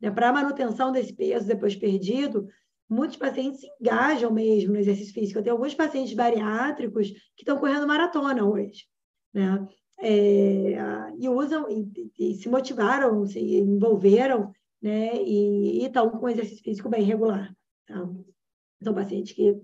né, para a manutenção desse peso depois perdido, muitos pacientes se engajam mesmo no exercício físico. Eu tenho alguns pacientes bariátricos que estão correndo maratona hoje, né? É, e usam, e, e, se motivaram, se envolveram, né? E, estão com exercício físico bem regular. Tá? São pacientes que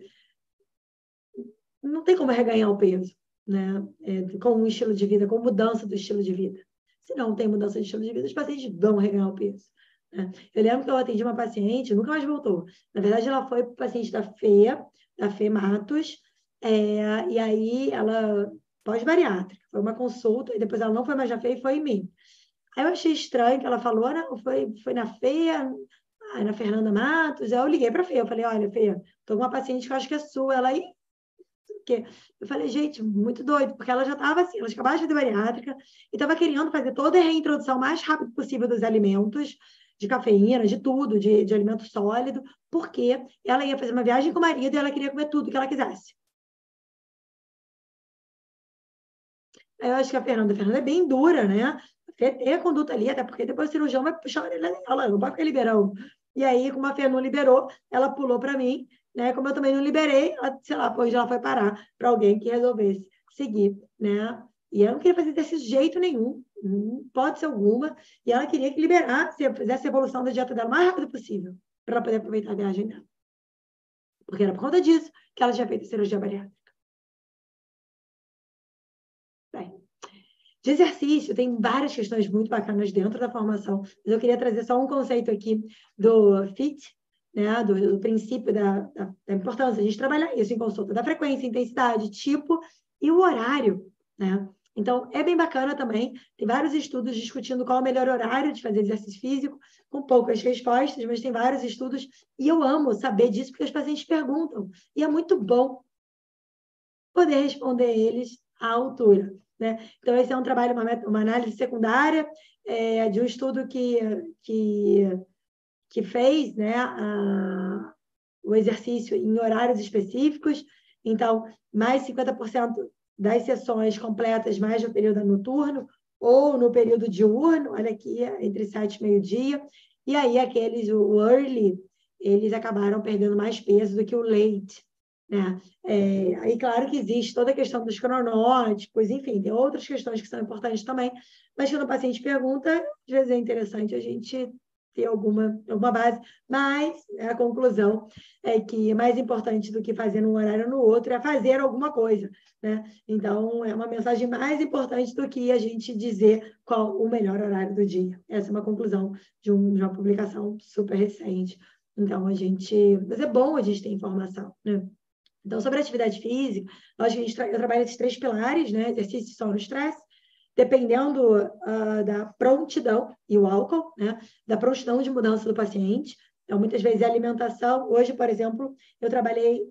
não tem como reganhar o peso, né? É, com um estilo de vida, com mudança do estilo de vida. Se não tem mudança de estilo de vida, os pacientes vão reganhar o peso. Né? Eu lembro que eu atendi uma paciente, nunca mais voltou. Na verdade, ela foi paciente da FEA, da FE Matos, é, e aí ela pós-bariátrica. Foi uma consulta, e depois ela não foi mais na FEA e foi em mim. Aí eu achei estranho que ela falou, foi, foi na FEA, ah, na Fernanda Matos. Aí eu liguei para a FEA, eu falei, olha, FEA, estou com uma paciente que eu acho que é sua. Ela aí, Eu falei, gente, muito doido, porque ela já estava assim, ela acabava de fazer bariátrica e estava querendo fazer toda a reintrodução mais rápido possível dos alimentos, de cafeína, de tudo, de, de alimento sólido, porque ela ia fazer uma viagem com o marido e ela queria comer tudo que ela quisesse. Eu acho que a Fernanda, a Fernanda é bem dura, né? Tem a conduta ali, até porque depois o cirurgião vai puxar a orelha dela, não vai ficar liberando. E aí, como a Fernanda liberou, ela pulou para mim, né? Como eu também não liberei, ela, sei lá, depois ela foi parar para alguém que resolvesse seguir, né? E eu não queria fazer desse jeito nenhum, ser alguma, e ela queria que liberasse, fizesse a evolução da dieta dela o mais rápido possível, para ela poder aproveitar a viagem dela. Porque era por conta disso que ela tinha feito cirurgia bariátrica. Bem, de exercício, tem várias questões muito bacanas dentro da formação, mas eu queria trazer só um conceito aqui do FIT, né, do, do princípio da, da, da importância a gente trabalhar isso em consulta, da frequência, intensidade, tipo e o horário, né? Então, é bem bacana também. Tem vários estudos discutindo qual é o melhor horário de fazer exercício físico, com poucas respostas, mas tem vários estudos. E eu amo saber disso, porque os pacientes perguntam. E é muito bom poder responder eles à altura. Né? Então, esse é um trabalho, uma, uma análise secundária é, de um estudo que, que, que fez né, a, o exercício em horários específicos. Então, mais 50% das sessões completas mais no período noturno ou no período diurno, olha aqui, entre sete e meio-dia. E aí, aqueles, o early, eles acabaram perdendo mais peso do que o late. Né? É, aí, claro que existe toda a questão dos cronótipos, enfim, tem outras questões que são importantes também, mas quando o paciente pergunta, às vezes é interessante a gente ter alguma, alguma base, mas a conclusão é que mais importante do que fazer num horário ou no outro é fazer alguma coisa. Né? Então, é uma mensagem mais importante do que a gente dizer qual o melhor horário do dia. Essa é uma conclusão de, um, de uma publicação super recente. Então, a gente. Mas é bom a gente ter informação. Né? Então, sobre a atividade física, nós, a gente tra... eu trabalho esses três pilares, né? Exercício, sono, estresse dependendo uh, da prontidão e o álcool, né? Da prontidão de mudança do paciente. Então, muitas vezes é alimentação. Hoje, por exemplo, eu trabalhei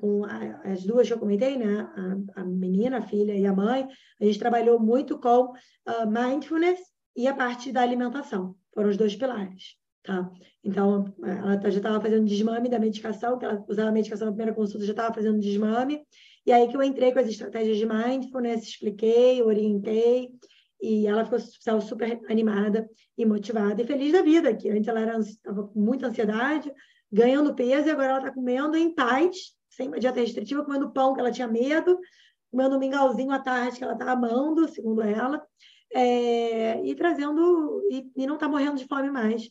com a, as duas que eu comentei, né? A, a, menina, a filha e a mãe. A gente trabalhou muito com uh, mindfulness e a parte da alimentação. Foram os dois pilares. Tá? Então, ela já estava fazendo desmame da medicação, que ela usava a medicação na primeira consulta, já estava fazendo desmame. E aí que eu entrei com as estratégias de mindfulness, expliquei, orientei, e ela ficou super animada e motivada e feliz da vida, que antes ela estava com muita ansiedade, ganhando peso, e agora ela está comendo em paz, sem uma dieta restritiva, comendo pão que ela tinha medo, comendo um mingauzinho à tarde que ela está amando, segundo ela, é, e trazendo, e, e não está morrendo de fome mais.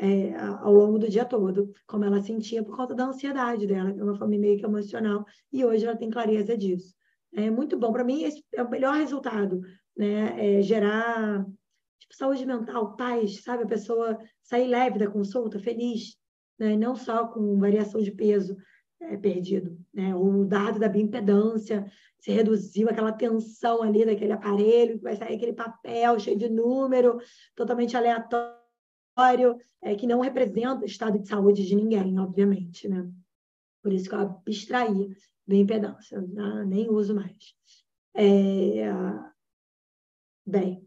É, ao longo do dia todo, como ela sentia por conta da ansiedade dela, que é uma fome meio que emocional, e hoje ela tem clareza disso. É muito bom. Para mim, esse é o melhor resultado, né? É gerar tipo, saúde mental, paz, sabe? A pessoa sair leve da consulta, feliz, né? não só com variação de peso é, perdido, né? O dado da bioimpedância se reduziu, aquela tensão ali daquele aparelho, que vai sair aquele papel cheio de número, totalmente aleatório é, que não representa o estado de saúde de ninguém, obviamente, né? Por isso que eu abstraí da impedância, nem uso mais. É, bem,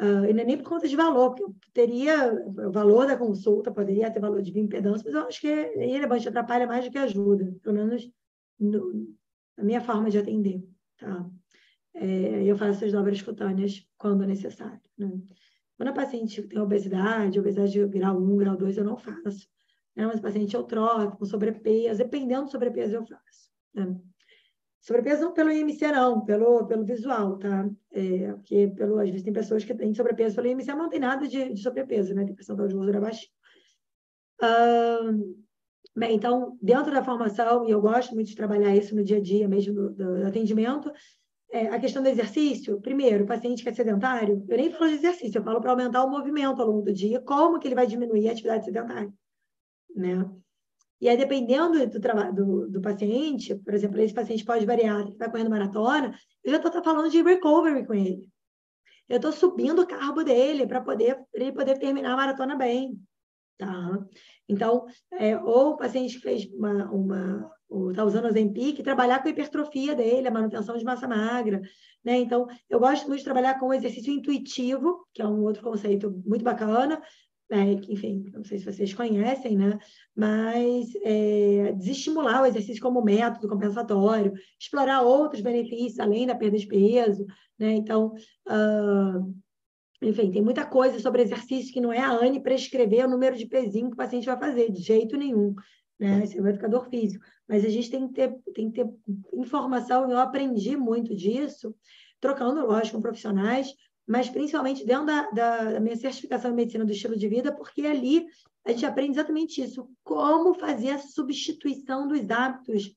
uh, e não é nem por conta de valor, porque eu teria o valor da consulta, poderia ter valor de bioimpedância, mas eu acho que ele atrapalha mais do que ajuda, pelo menos no, na minha forma de atender, tá? É, eu faço essas dobras cutâneas quando necessário, né? Quando a paciente tem obesidade, obesidade grau 1, grau 2, eu não faço. Né? Mas paciente eutrófico, com sobrepeso, dependendo do sobrepeso, eu faço. Né? Sobrepeso não pelo IMC, não, pelo, pelo visual, tá? É, porque pelo, às vezes tem pessoas que têm sobrepeso pelo IMC, mas não tem nada de, de sobrepeso, né? Tem percentual de gordura baixinho. bem, então, dentro da formação, e eu gosto muito de trabalhar isso no dia a dia mesmo do, do atendimento, é, a questão do exercício, primeiro, o paciente que é sedentário, eu nem falo de exercício, eu falo para aumentar o movimento ao longo do dia, como que ele vai diminuir a atividade sedentária, né? E aí, dependendo do, do, do paciente, por exemplo, esse paciente pode variar, que está correndo maratona, eu já estou falando de recovery com ele. Eu estou subindo o carbo dele para poder ele poder terminar a maratona bem, tá? Então, é, ou o paciente fez uma, uma está usando o Zempic, trabalhar com a hipertrofia dele, a manutenção de massa magra, né? Então, eu gosto muito de trabalhar com o exercício intuitivo, que é um outro conceito muito bacana, né? enfim, não sei se vocês conhecem, né? Mas é, desestimular o exercício como método compensatório, explorar outros benefícios além da perda de peso, né? Então, uh, enfim, tem muita coisa sobre exercício que não é a ANE prescrever o número de pezinho que o paciente vai fazer, de jeito nenhum né? Esse é o educador físico. Mas a gente tem que ter, tem que ter informação, eu aprendi muito disso, trocando, lógico, com profissionais, mas principalmente dentro da, da, minha certificação em medicina do estilo de vida, porque ali a gente aprende exatamente isso, como fazer a substituição dos hábitos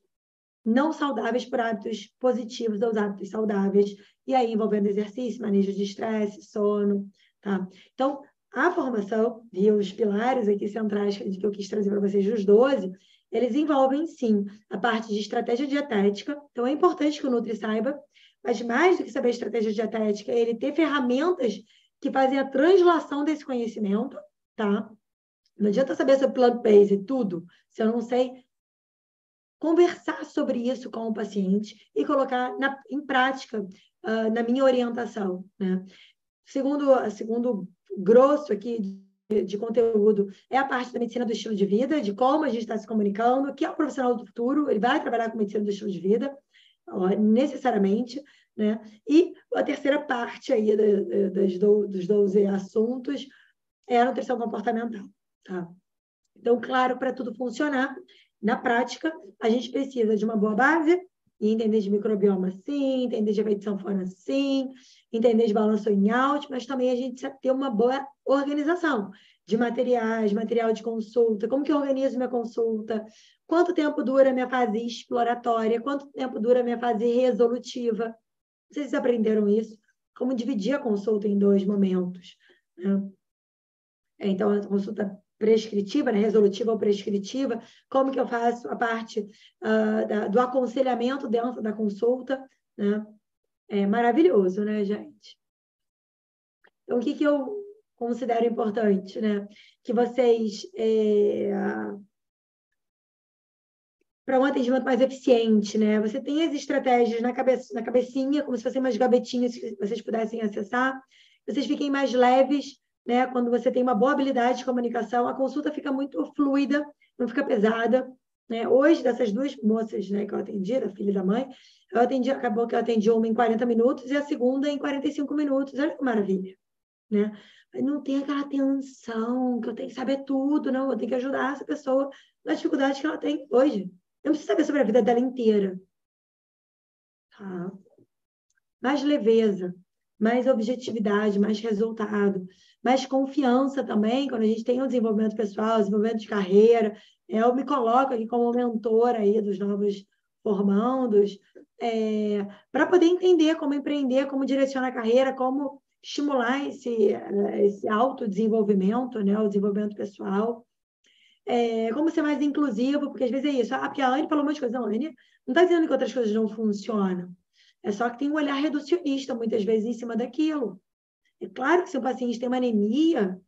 não saudáveis por hábitos positivos aos hábitos saudáveis, e aí envolvendo exercício, manejo de estresse, sono, tá? Então, a formação e os pilares aqui centrais que eu quis trazer para vocês dos 12, eles envolvem, sim, a parte de estratégia dietética. Então, é importante que o Nutri saiba, mas mais do que saber estratégia dietética, é ele ter ferramentas que fazem a translação desse conhecimento, tá? Não adianta saber sobre plant-based e tudo, se eu não sei conversar sobre isso com o paciente e colocar na, em prática uh, na minha orientação, né? Segundo, segundo grosso aqui de, de, conteúdo é a parte da medicina do estilo de vida, de como a gente está se comunicando, que é o profissional do futuro, ele vai trabalhar com medicina do estilo de vida, necessariamente, né? E a terceira parte aí das, dos 12 assuntos é a nutrição comportamental, tá? Então, claro, para tudo funcionar, na prática, a gente precisa de uma boa base, e entender de microbioma sim, entender de efeito sanfona sim, entender de balanço em alto, mas também a gente ter uma boa organização de materiais, material de consulta, como que eu organizo minha consulta, quanto tempo dura minha fase exploratória, quanto tempo dura minha fase resolutiva. Vocês aprenderam isso? Como dividir a consulta em dois momentos. Né? Então, a consulta prescritiva, né, resolutiva ou prescritiva, como que eu faço a parte uh, da, do aconselhamento dentro da consulta, né? É maravilhoso, né, gente? Então, o que, que eu considero importante, né? Que vocês, é, para um atendimento mais eficiente, né? Você tem as estratégias na, cabeça, na cabecinha, como se fossem umas gavetinhas que vocês pudessem acessar, vocês fiquem mais leves, né? Quando você tem uma boa habilidade de comunicação, a consulta fica muito fluida, não fica pesada. Né? Hoje, dessas duas moças né, que eu atendi, da filha e da mãe, eu atendi, acabou que eu atendi uma em 40 minutos e a segunda em 45 minutos. Olha que maravilha. Né? Não tem aquela tensão que eu tenho que saber tudo, não. Eu tenho que ajudar essa pessoa na dificuldade que ela tem hoje. Eu preciso saber sobre a vida dela inteira. Tá? Mais leveza, mais objetividade, mais resultado, mais confiança também, quando a gente tem o um desenvolvimento pessoal, desenvolvimento de carreira. Eu me coloco aqui como mentora aí dos novos formandos, é, para poder entender como empreender, como direcionar a carreira, como estimular esse, esse autodesenvolvimento, né, o desenvolvimento pessoal. É, como ser mais inclusivo, porque às vezes é isso. Ah, porque a Anne falou um monte de coisa. Não, Anne não está dizendo que outras coisas não funcionam. É só que tem um olhar reducionista, muitas vezes, em cima daquilo. É claro que se o paciente tem uma anemia,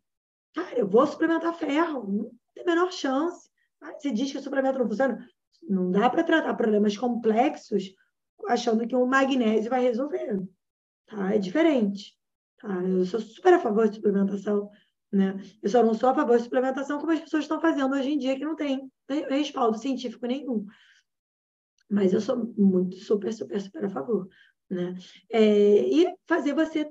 cara, eu vou suplementar ferro, não tem a menor chance. Você diz que o suplemento não funciona. Não dá para tratar problemas complexos achando que o magnésio vai resolver. Tá? É diferente. Tá? Eu sou super a favor de suplementação. Né? Eu só não sou a favor de suplementação como as pessoas estão fazendo hoje em dia, que não tem respaldo científico nenhum. Mas eu sou muito, super, super, super a favor. Né? É, e fazer você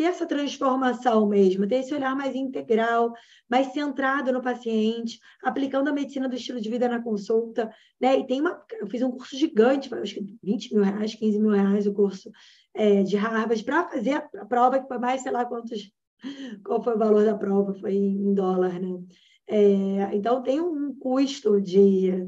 ter essa transformação mesmo, ter esse olhar mais integral, mais centrado no paciente, aplicando a medicina do estilo de vida na consulta, né? E tem uma, eu fiz um curso gigante, acho que 20 mil reais, 15 mil reais o curso é, de Harvard, para fazer a prova, que foi mais, sei lá quantos, qual foi o valor da prova, foi em dólar, né? É, então tem um custo de,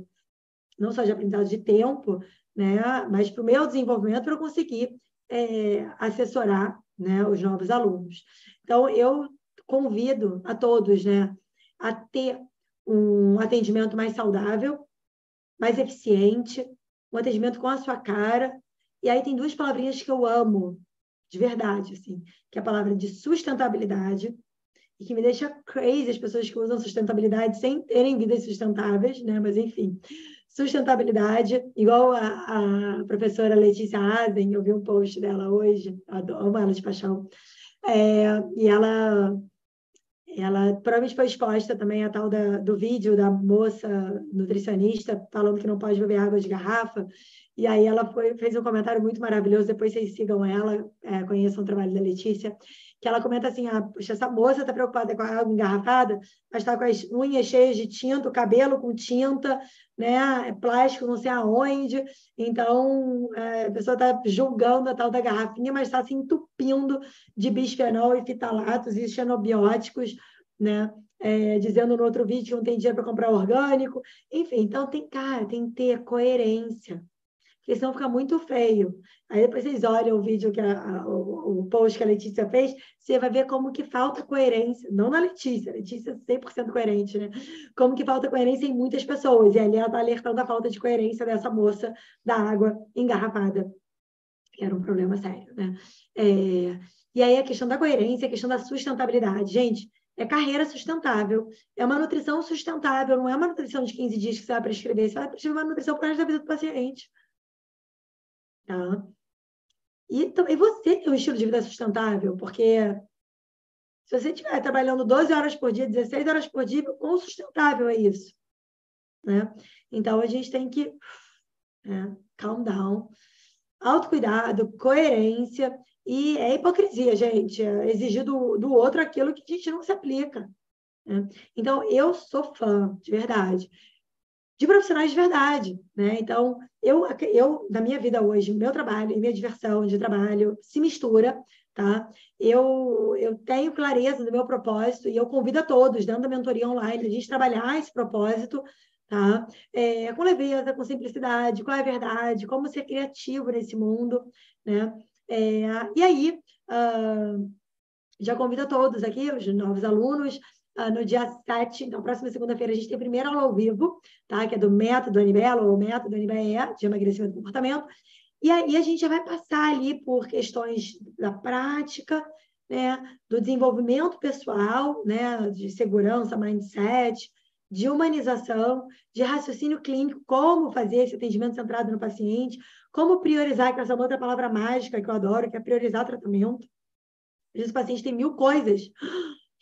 não só de aprendizado de tempo, né? Mas para o meu desenvolvimento, para eu conseguir é, assessorar né, os novos alunos. Então, eu convido a todos né, a ter um atendimento mais saudável, mais eficiente, um atendimento com a sua cara. E aí tem duas palavrinhas que eu amo, de verdade, assim, que é a palavra de sustentabilidade, e que me deixa crazy as pessoas que usam sustentabilidade sem terem vidas sustentáveis, né? Mas enfim, sustentabilidade, igual a, a professora Letícia Aden, eu vi um post dela hoje, amo ela de paixão, é, e ela, ela provavelmente foi exposta também a tal da, do vídeo da moça nutricionista falando que não pode beber água de garrafa, e aí ela foi, fez um comentário muito maravilhoso, depois vocês sigam ela, é, conheçam o trabalho da Letícia, que ela comenta assim, ah, essa moça está preocupada com a água engarrafada, mas está com as unhas cheias de tinta, o cabelo com tinta, né, é plástico não sei aonde, então é, a pessoa está julgando a tal da garrafinha, mas está se entupindo de bisfenol e fitalatos e xenobióticos, né, é, dizendo no outro vídeo que não tem dinheiro para comprar orgânico, enfim, então tem, cara, tem que ter coerência, porque senão fica muito feio. Aí depois vocês olham o vídeo que a, a, o, post que a Letícia fez, você vai ver como que falta coerência, não na Letícia, a Letícia é 100% coerente, né? Como que falta coerência em muitas pessoas, e ali ela está alertando a falta de coerência dessa moça da água engarrafada, que era um problema sério, né? É, e aí a questão da coerência, a questão da sustentabilidade. Gente, é carreira sustentável, é uma nutrição sustentável, não é uma nutrição de 15 dias que você vai prescrever, você vai prescrever uma nutrição para resto da vida do paciente. Tá? E também você tem um estilo de vida sustentável, porque se você estiver trabalhando 12 horas por dia, 16 horas por dia, quão sustentável é isso? Né? Então, a gente tem que né, calm down, autocuidado, coerência e é hipocrisia, gente, é exigir do, do outro aquilo que a gente não se aplica. Né? Então, eu sou fã, de verdade, de profissionais de verdade, né? Então, eu, eu na minha vida hoje, meu trabalho e minha diversão de trabalho se mistura, tá? Eu, eu tenho clareza do meu propósito e eu convido a todos, dentro da mentoria online, a gente trabalhar esse propósito, tá? É, com leveza, com simplicidade, qual é a verdade, como ser criativo nesse mundo, né? É, e aí, uh, já convido a todos aqui, os novos alunos, uh, no dia 7, então, próxima segunda-feira, a gente tem a primeira aula ao vivo, tá? Que é do método Anibela, ou método Anibela, de emagrecimento e comportamento. E aí a gente já vai passar ali por questões da prática, né? Do desenvolvimento pessoal, né? De segurança, mindset, de humanização, de raciocínio clínico, como fazer esse atendimento centrado no paciente, como priorizar, que é essa outra palavra mágica que eu adoro, que é priorizar tratamento. Às vezes o paciente tem mil coisas.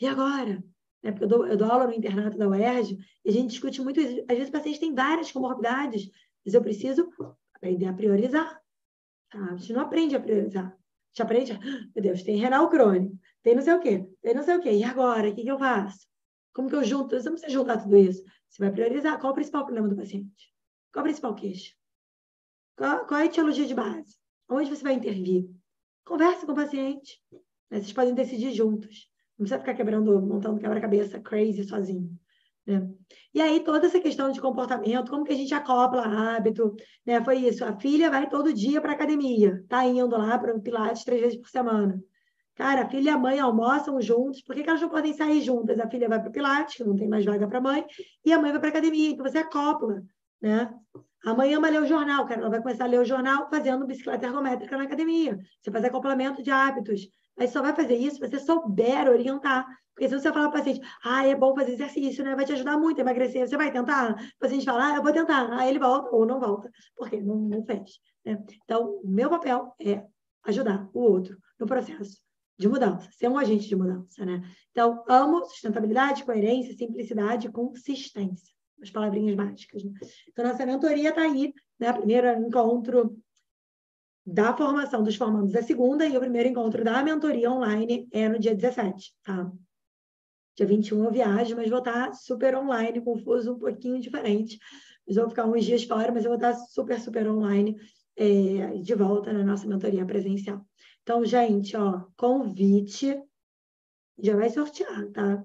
E agora? Né? porque eu dou, eu dou aula no internato da UERJ, e a gente discute muito isso. Às vezes o paciente tem várias comorbidades, mas eu preciso aprender a priorizar. Tá? A gente não aprende a priorizar. A gente aprende, meu Deus, tem renal crônico, tem não sei o quê, tem não sei o quê. E agora, o que, que eu faço? Como que eu junto? Você não precisa juntar tudo isso. Você vai priorizar. Qual o principal problema do paciente? Qual o principal queixa? Qual, qual é a etiologia de base? Onde você vai intervir? converse com o paciente. Né? Vocês podem decidir juntos. Não precisa ficar quebrando, montando quebra-cabeça crazy sozinho. Né? E aí, toda essa questão de comportamento, como que a gente acopla hábito, né? Foi isso. A filha vai todo dia para academia, tá indo lá para o Pilates três vezes por semana. Cara, a filha e a mãe almoçam juntos, por que, que elas não podem sair juntas? A filha vai para o Pilates, que não tem mais vaga para a mãe, e a mãe vai para academia, então você acopla, né? A mãe ama ler o jornal, cara, ela vai começar a ler o jornal fazendo bicicleta ergométrica na academia. Você faz acoplamento de hábitos. Mas só vai fazer isso se você souber orientar. Porque se você falar para o paciente, ah, é bom fazer exercício, né? Vai te ajudar muito a emagrecer. Você vai tentar? O paciente fala, ah, eu vou tentar. Aí ele volta ou não volta. Porque não, não fez. Né? Então, meu papel é ajudar o outro no processo de mudança, ser um agente de mudança, né? Então, amo sustentabilidade, coerência, simplicidade e consistência. As palavrinhas mágicas. Né? Então, nossa mentoria está aí, né? Primeiro encontro da formação dos formandos é segunda e o primeiro encontro da mentoria online é no dia 17, tá? Dia 21 eu viajo, mas vou estar super online, confuso, um pouquinho diferente. Mas vou ficar uns dias fora, mas eu vou estar super, super online é, de volta na nossa mentoria presencial. Então, gente, ó, convite já vai sortear, tá?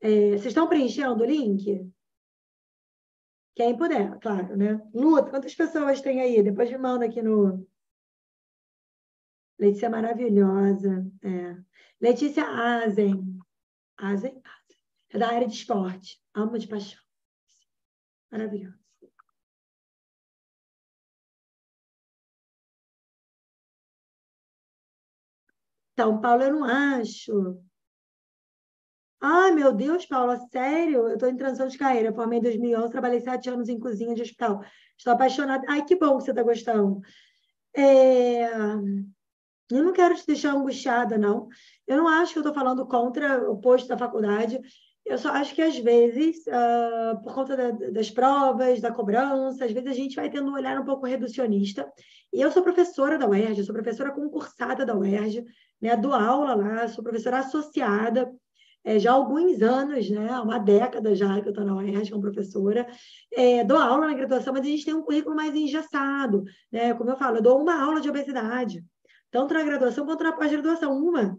É, vocês estão preenchendo o link? Quem puder, claro, né? Luta, quantas pessoas tem aí? Depois me manda aqui no. Letícia é maravilhosa. É. Letícia Azen. Azen? É da área de esporte. Alma de paixão. Maravilhosa. Então, Paulo, eu não acho Ai, meu Deus, Paula, sério? Eu estou em transição de carreira. Formei em 2011, trabalhei sete anos em cozinha de hospital. Estou apaixonada. Ai, que bom que você está gostando. É... Eu não quero te deixar angustiada, não. Eu não acho que eu estou falando contra o posto da faculdade. Eu só acho que, às vezes, uh, por conta da, das provas, da cobrança, às vezes a gente vai tendo um olhar um pouco reducionista. E eu sou professora da UERJ, sou professora concursada da UERJ, né? dou aula lá, sou professora associada é, já há alguns anos, né, uma década já que eu estou na UERJ como professora, é, dou aula na graduação, mas a gente tem um currículo mais engessado, né? Como eu falo, eu dou uma aula de obesidade, tanto na graduação quanto na pós-graduação, uma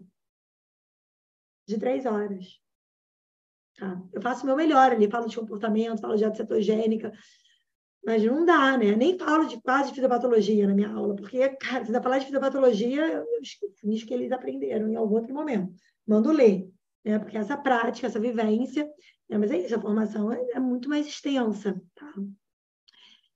de três horas. Tá? Eu faço o meu melhor ali, falo de comportamento, falo de dieta cetogênica, mas não dá, né? Nem falo de quase de fisiopatologia na minha aula, porque, cara, se falar de fisiopatologia, eu finge que eles aprenderam em algum outro momento. Mando ler né? Porque essa prática, essa vivência, né? mas é isso, a formação é, é muito mais extensa, tá?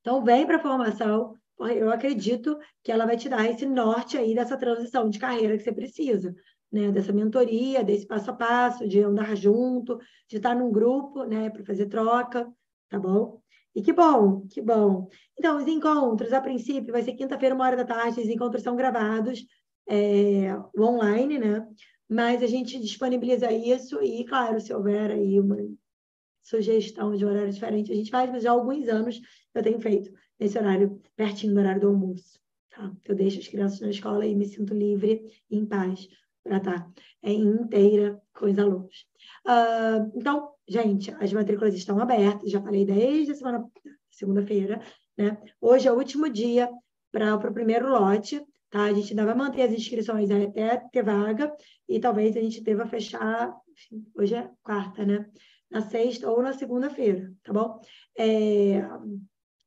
Então, vem para a formação, eu acredito que ela vai te dar esse norte aí dessa transição de carreira que você precisa, né? Dessa mentoria, desse passo a passo, de andar junto, de estar num grupo, né? Para fazer troca, tá bom? E que bom, que bom. Então, os encontros, a princípio, vai ser quinta-feira, uma hora da tarde, os encontros são gravados é, online, né? Mas a gente disponibiliza isso e, claro, se houver aí uma sugestão de horário diferente, a gente faz, mas já há alguns anos eu tenho feito nesse horário pertinho do horário do almoço. Tá? Eu deixo as crianças na escola e me sinto livre e em paz para estar é, inteira com os alunos. Uh, então, gente, as matrículas estão abertas, já falei desde a semana segunda-feira, né? Hoje é o último dia para o primeiro lote. Tá? A gente ainda vai manter as inscrições até ter vaga e talvez a gente deva fechar, hoje é quarta, né? Na sexta ou na segunda-feira, tá bom? É...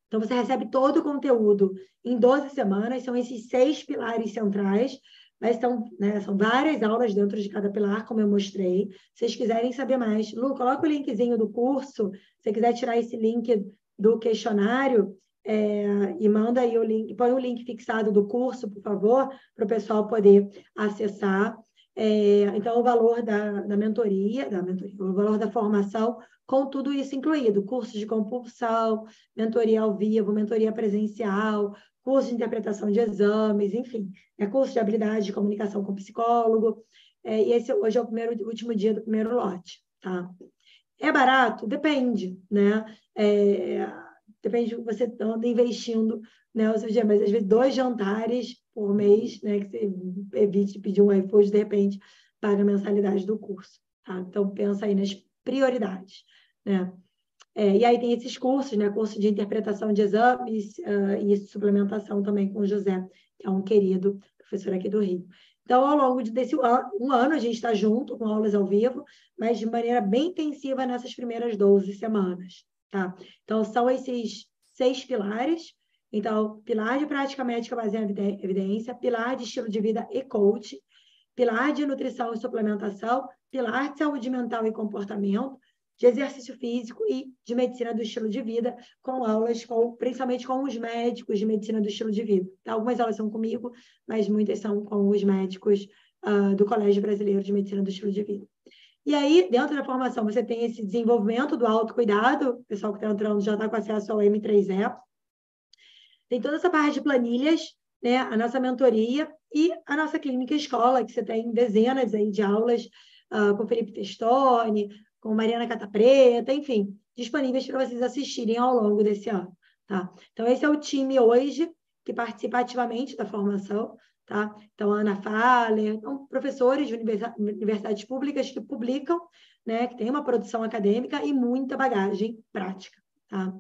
Então, você recebe todo o conteúdo em 12 semanas, são esses seis pilares centrais, mas são, né, são várias aulas dentro de cada pilar, como eu mostrei. Se vocês quiserem saber mais, Lu, coloca o linkzinho do curso, se você quiser tirar esse link do questionário, é, e manda aí o link, põe o link fixado do curso, por favor, para o pessoal poder acessar. É, então, o valor da, da mentoria, da mentoria, o valor da formação, com tudo isso incluído, curso de compulsão, mentoria ao vivo, mentoria presencial, curso de interpretação de exames, enfim, é curso de habilidade de comunicação com psicólogo. É, e esse hoje é o primeiro, último dia do primeiro lote, tá? É barato? Depende, né? É, depende do que você anda investindo, né? Ou seja, mas às vezes dois jantares por mês, né? Que você evite pedir um iFood, de repente, paga a mensalidade do curso. Tá? Então, pensa aí nas prioridades, né? É, e aí tem esses cursos, né? Curso de interpretação de exames uh, e suplementação também com o José, que é um querido, professora aqui do Rio. Então, ao longo desse um ano, a gente está junto com aulas ao vivo, mas de maneira bem intensiva nessas primeiras 12 semanas. Tá? Então, são esses seis pilares. Então, pilar de prática médica baseada em evidência, pilar de estilo de vida e coach, pilar de nutrição e suplementação, pilar de saúde mental e comportamento, de exercício físico e de medicina do estilo de vida, com aulas com, principalmente com os médicos de medicina do estilo de vida. Tá? Algumas aulas são comigo, mas muitas são com os médicos uh, do Colégio Brasileiro de Medicina do Estilo de Vida. E aí, dentro da formação, você tem esse desenvolvimento do autocuidado, o pessoal que está entrando já está com acesso ao M3E. Tem toda essa parte de planilhas, né? a nossa mentoria e a nossa clínica escola, que você tem dezenas aí de aulas uh, com Felipe Testoni, com Mariana Cata Preta, enfim, disponíveis para vocês assistirem ao longo desse ano. Tá? Então, esse é o time hoje que participa ativamente da formação. Tá? Então, a Ana Faller, então, professores de universidades públicas que publicam, né, que tem uma produção acadêmica e muita bagagem prática. Tá?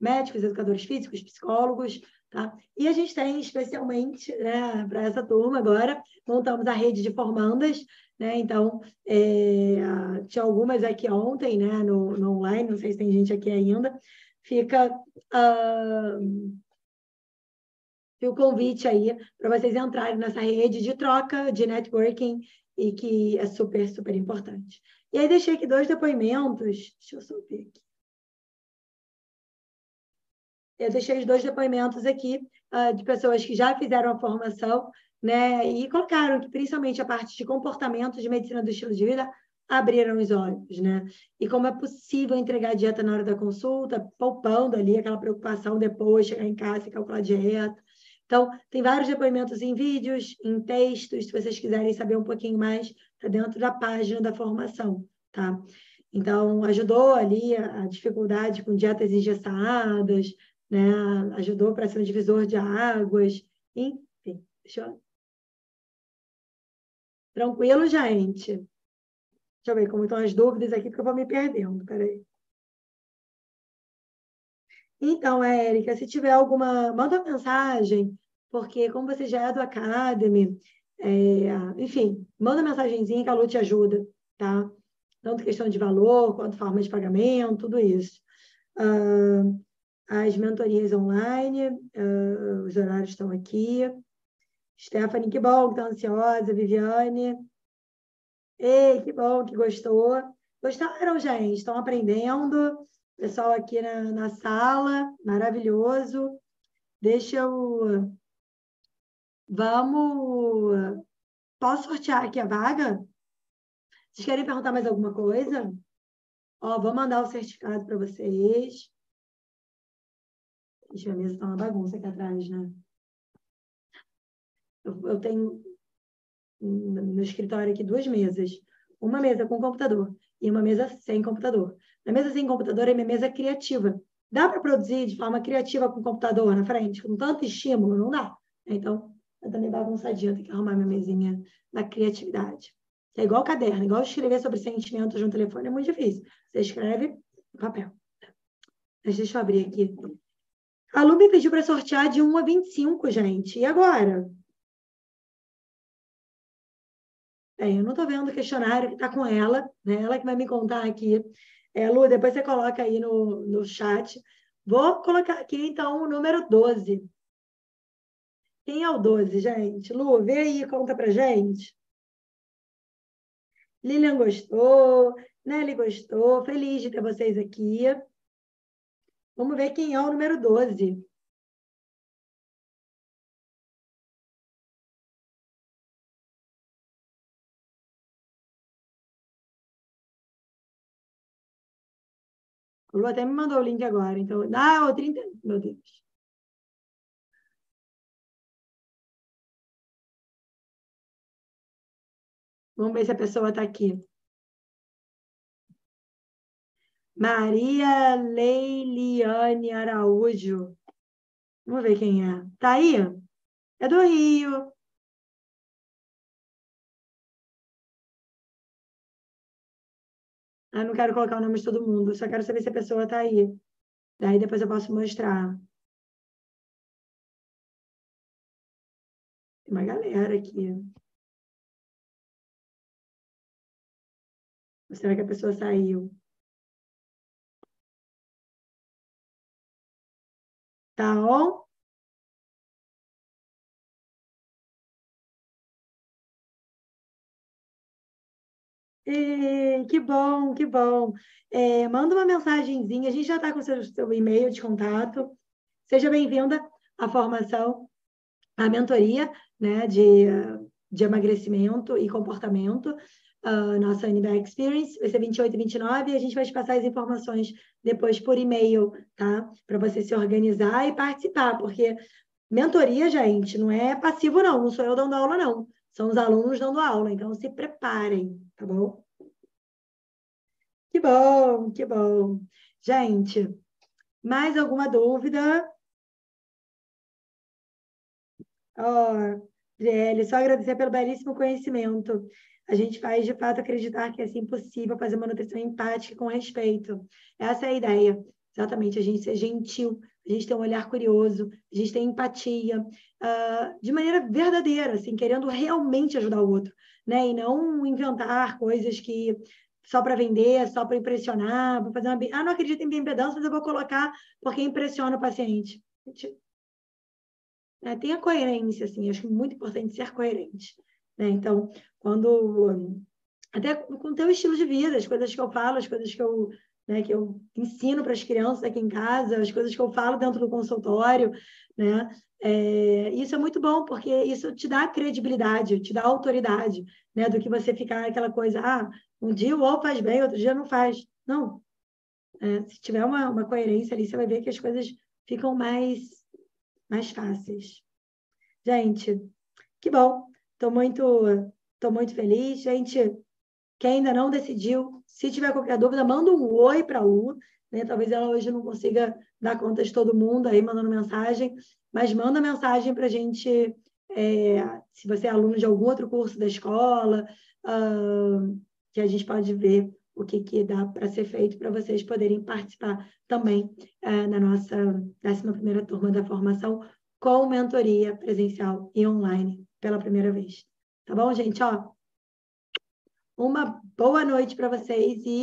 Médicos, educadores físicos, psicólogos, Tá? E a gente tem especialmente né, para essa turma agora, montamos a rede de formandas, né? Então, é, tinha algumas aqui ontem, né, no, no, online, não sei se tem gente aqui ainda. Fica, uh, fica o convite aí para vocês entrarem nessa rede de troca, de networking, e que é super, super importante. E aí deixei aqui dois depoimentos, deixa eu ver aqui. Eu deixei os dois depoimentos aqui uh, de pessoas que já fizeram a formação né? E colocaram que principalmente a parte de comportamento de medicina do estilo de vida abriram os olhos, né? E como é possível entregar a dieta na hora da consulta, poupando ali aquela preocupação depois, chegar em casa e calcular a dieta. Então, tem vários depoimentos em vídeos, em textos, se vocês quiserem saber um pouquinho mais, está dentro da página da formação, tá? Então, ajudou ali a, dificuldade com dietas engessadas, né? Ajudou para ser um divisor de águas, enfim. Deixa eu Tranquilo, gente? Deixa eu ver como estão as dúvidas aqui, porque eu vou me perdendo. Peraí. Então, Érica, se tiver alguma, manda mensagem, porque como você já é do Academy, é, enfim, manda mensagenzinha que a Lu te ajuda, tá? Tanto questão de valor, quanto forma de pagamento, tudo isso. Uh, as mentorias online, uh, os horários estão aqui. Stephanie, que bom que está ansiosa. Viviane. Ei, que bom que gostou. Gostaram, gente? Estão aprendendo? Pessoal aqui na, na sala, maravilhoso. Deixa eu. Vamos. Posso sortear aqui a vaga? Vocês querem perguntar mais alguma coisa? Ó, vou mandar o certificado para vocês. Deixa a mesa está uma bagunça aqui atrás, né? Eu, eu tenho no escritório aqui duas mesas. Uma mesa com computador e uma mesa sem computador. Na mesa sem computador é minha mesa criativa. Dá para produzir de forma criativa com computador na frente, com tanto estímulo? Não dá. Então, eu também bagunçadinha, tenho que arrumar minha mesinha da criatividade. É igual caderno, igual escrever sobre sentimentos no telefone, é muito difícil. Você escreve no papel. Mas deixa eu abrir aqui. A Lu me pediu para sortear de 1 a 25, gente. E agora? É, eu não estou vendo o questionário que está com ela, né? Ela que vai me contar aqui. É, Lu, depois você coloca aí no, no chat. Vou colocar aqui, então, o número 12. Quem é o 12, gente? Lu, vê aí conta pra gente. Lilian gostou, Nelly gostou, feliz de ter vocês aqui. Vamos ver quem é o número 12. O Lu até me mandou o link agora. Então, ah, o 30. Meu Deus. Vamos ver se a pessoa está aqui. Maria Leiliane Araújo. Vamos ver quem é. Tá aí? É do Rio. Ah, não quero colocar o nome de todo mundo, só quero saber se a pessoa está aí. Daí depois eu posso mostrar. Uma galera aqui. Ou será que a pessoa saiu? Tá on? Que bom, que bom. É, manda uma mensagenzinha, a gente já está com o seu, seu e-mail de contato. Seja bem-vinda à formação, à mentoria né, de, de emagrecimento e comportamento, uh, nossa Uniback Experience, vai ser 28 e 29, e a gente vai te passar as informações depois por e-mail, tá? Para você se organizar e participar, porque mentoria, gente, não é passivo, não, não sou eu dando aula, não. São os alunos dando aula, então se preparem, tá bom? Que bom, que bom. Gente, mais alguma dúvida? Ó, oh, só agradecer pelo belíssimo conhecimento. A gente faz, de fato, acreditar que é assim possível fazer uma nutrição empática com respeito. Essa é a ideia. Exatamente, a gente ser gentil, a gente ter um olhar curioso, a gente ter empatia, uh, de maneira verdadeira, assim, querendo realmente ajudar o outro, né? E não inventar coisas que só para vender, só para impressionar, para fazer uma. Ah, não acredito em bioimpedância, mas eu vou colocar porque impressiona o paciente. Gente, é, tenha coerência, assim, acho muito importante ser coerente. Né? Então, quando. Até com o teu estilo de vida, as coisas que eu falo, as coisas que eu né, que eu ensino para as crianças aqui em casa, as coisas que eu falo dentro do consultório, né? É, isso é muito bom, porque isso te dá credibilidade, te dá autoridade, né? Do que você ficar aquela coisa, ah, um dia o O faz bem, outro dia não faz. Não. É, se tiver uma, uma coerência ali, você vai ver que as coisas ficam mais, mais fáceis. Gente, que bom. Estou muito, tô muito feliz. Gente, quem ainda não decidiu, se tiver qualquer dúvida, manda um oi para a Lu. Né? Talvez ela hoje não consiga dar conta de todo mundo aí mandando mensagem, mas manda mensagem para a gente, é, se você é aluno de algum outro curso da escola, uh, que a gente pode ver o que, que dá para ser feito para vocês poderem participar também uh, na nossa 11 turma da formação com mentoria presencial e online pela primeira vez. Tá bom, gente? Ó, uma boa noite para vocês e